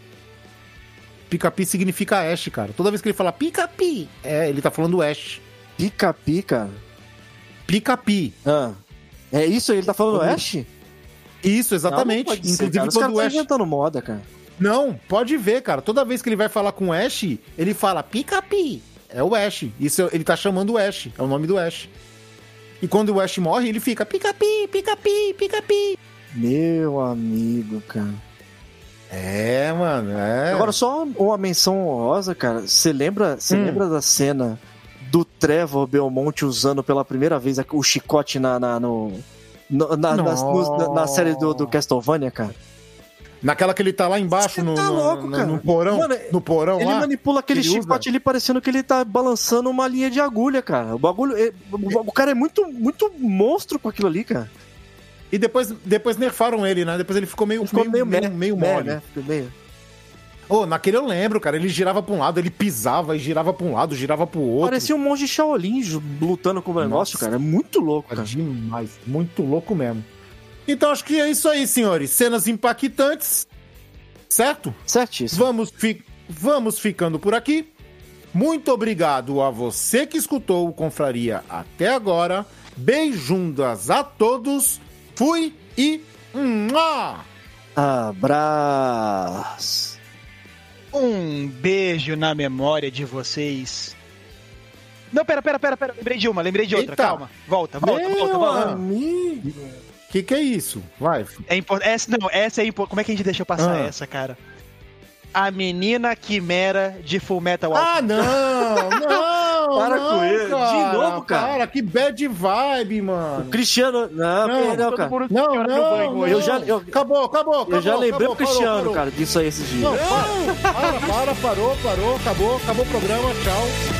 Picapi significa Ash, cara. Toda vez que ele fala Picapi, é, ele tá falando Ash. Pica-pi, cara. Picapi. Ah. É isso aí, ele tá falando Como- Ash? Isso, exatamente. Não, não pode ser, Inclusive cara. Os quando caras o estão Ash inventando moda, cara. Não, pode ver, cara. Toda vez que ele vai falar com o Ash, ele fala Picapi. É o Ash. Isso ele tá chamando o Ash. É o nome do Ash. E quando o Ash morre, ele fica Picapi, Picapi, Picapi. Meu amigo, cara. É, mano, é. Agora, só uma menção honrosa, cara. Você lembra, Hum. lembra da cena do Trevor Belmonte usando pela primeira vez o chicote na, na, no, na, na, na- na série do, do Castlevania, cara? Naquela que ele tá lá embaixo no, tá no- louco, no- no porão, Mano, no porão Ele lá. manipula aquele que ele chicote ali parecendo que ele tá balançando uma linha de agulha, cara. O bagulho. é- o, o cara é muito, muito monstro com aquilo ali, cara. E depois, depois nerfaram ele, né? Depois ele ficou meio, Ficou meio, meio, meio, meio meh, mole. né? Meio. Ô, naquele eu lembro, cara. Ele girava pra um lado, ele pisava e girava pra um lado, girava pro outro. Parecia um monge Shaolin lutando com o negócio, Nossa. cara. É muito louco, cara. Demais, muito louco mesmo. Então acho que é isso aí, senhores. Cenas impactantes, certo? Certíssimo. Vamos, fi- vamos ficando por aqui. Muito obrigado a você que escutou o Confraria até agora. Beijundas a todos. Fui e. Mua! Abraço. Um beijo na memória de vocês. Não, pera, pera, pera, pera. Lembrei de uma, lembrei de outra. Eita. Calma. Volta, volta, Meu volta, volta. amigo. Que que é isso? Vai. É essa, não, essa é importante. Como é que a gente deixou passar Ah. essa, cara? A menina quimera de Full Metal Ah, Alchemist. não! Não! Para não, com ele. De cara, novo, cara. Para, que bad vibe, mano. Cristiano. Não, Não, não, todo cara. mundo Não, não, não. Eu já- eu- Acabou, acabou, acabou. Eu já lembrei acabou, o Cristiano, parou, parou. cara, disso aí esses dias. Não, para, para, para, parou, parou, acabou, acabou o programa, tchau.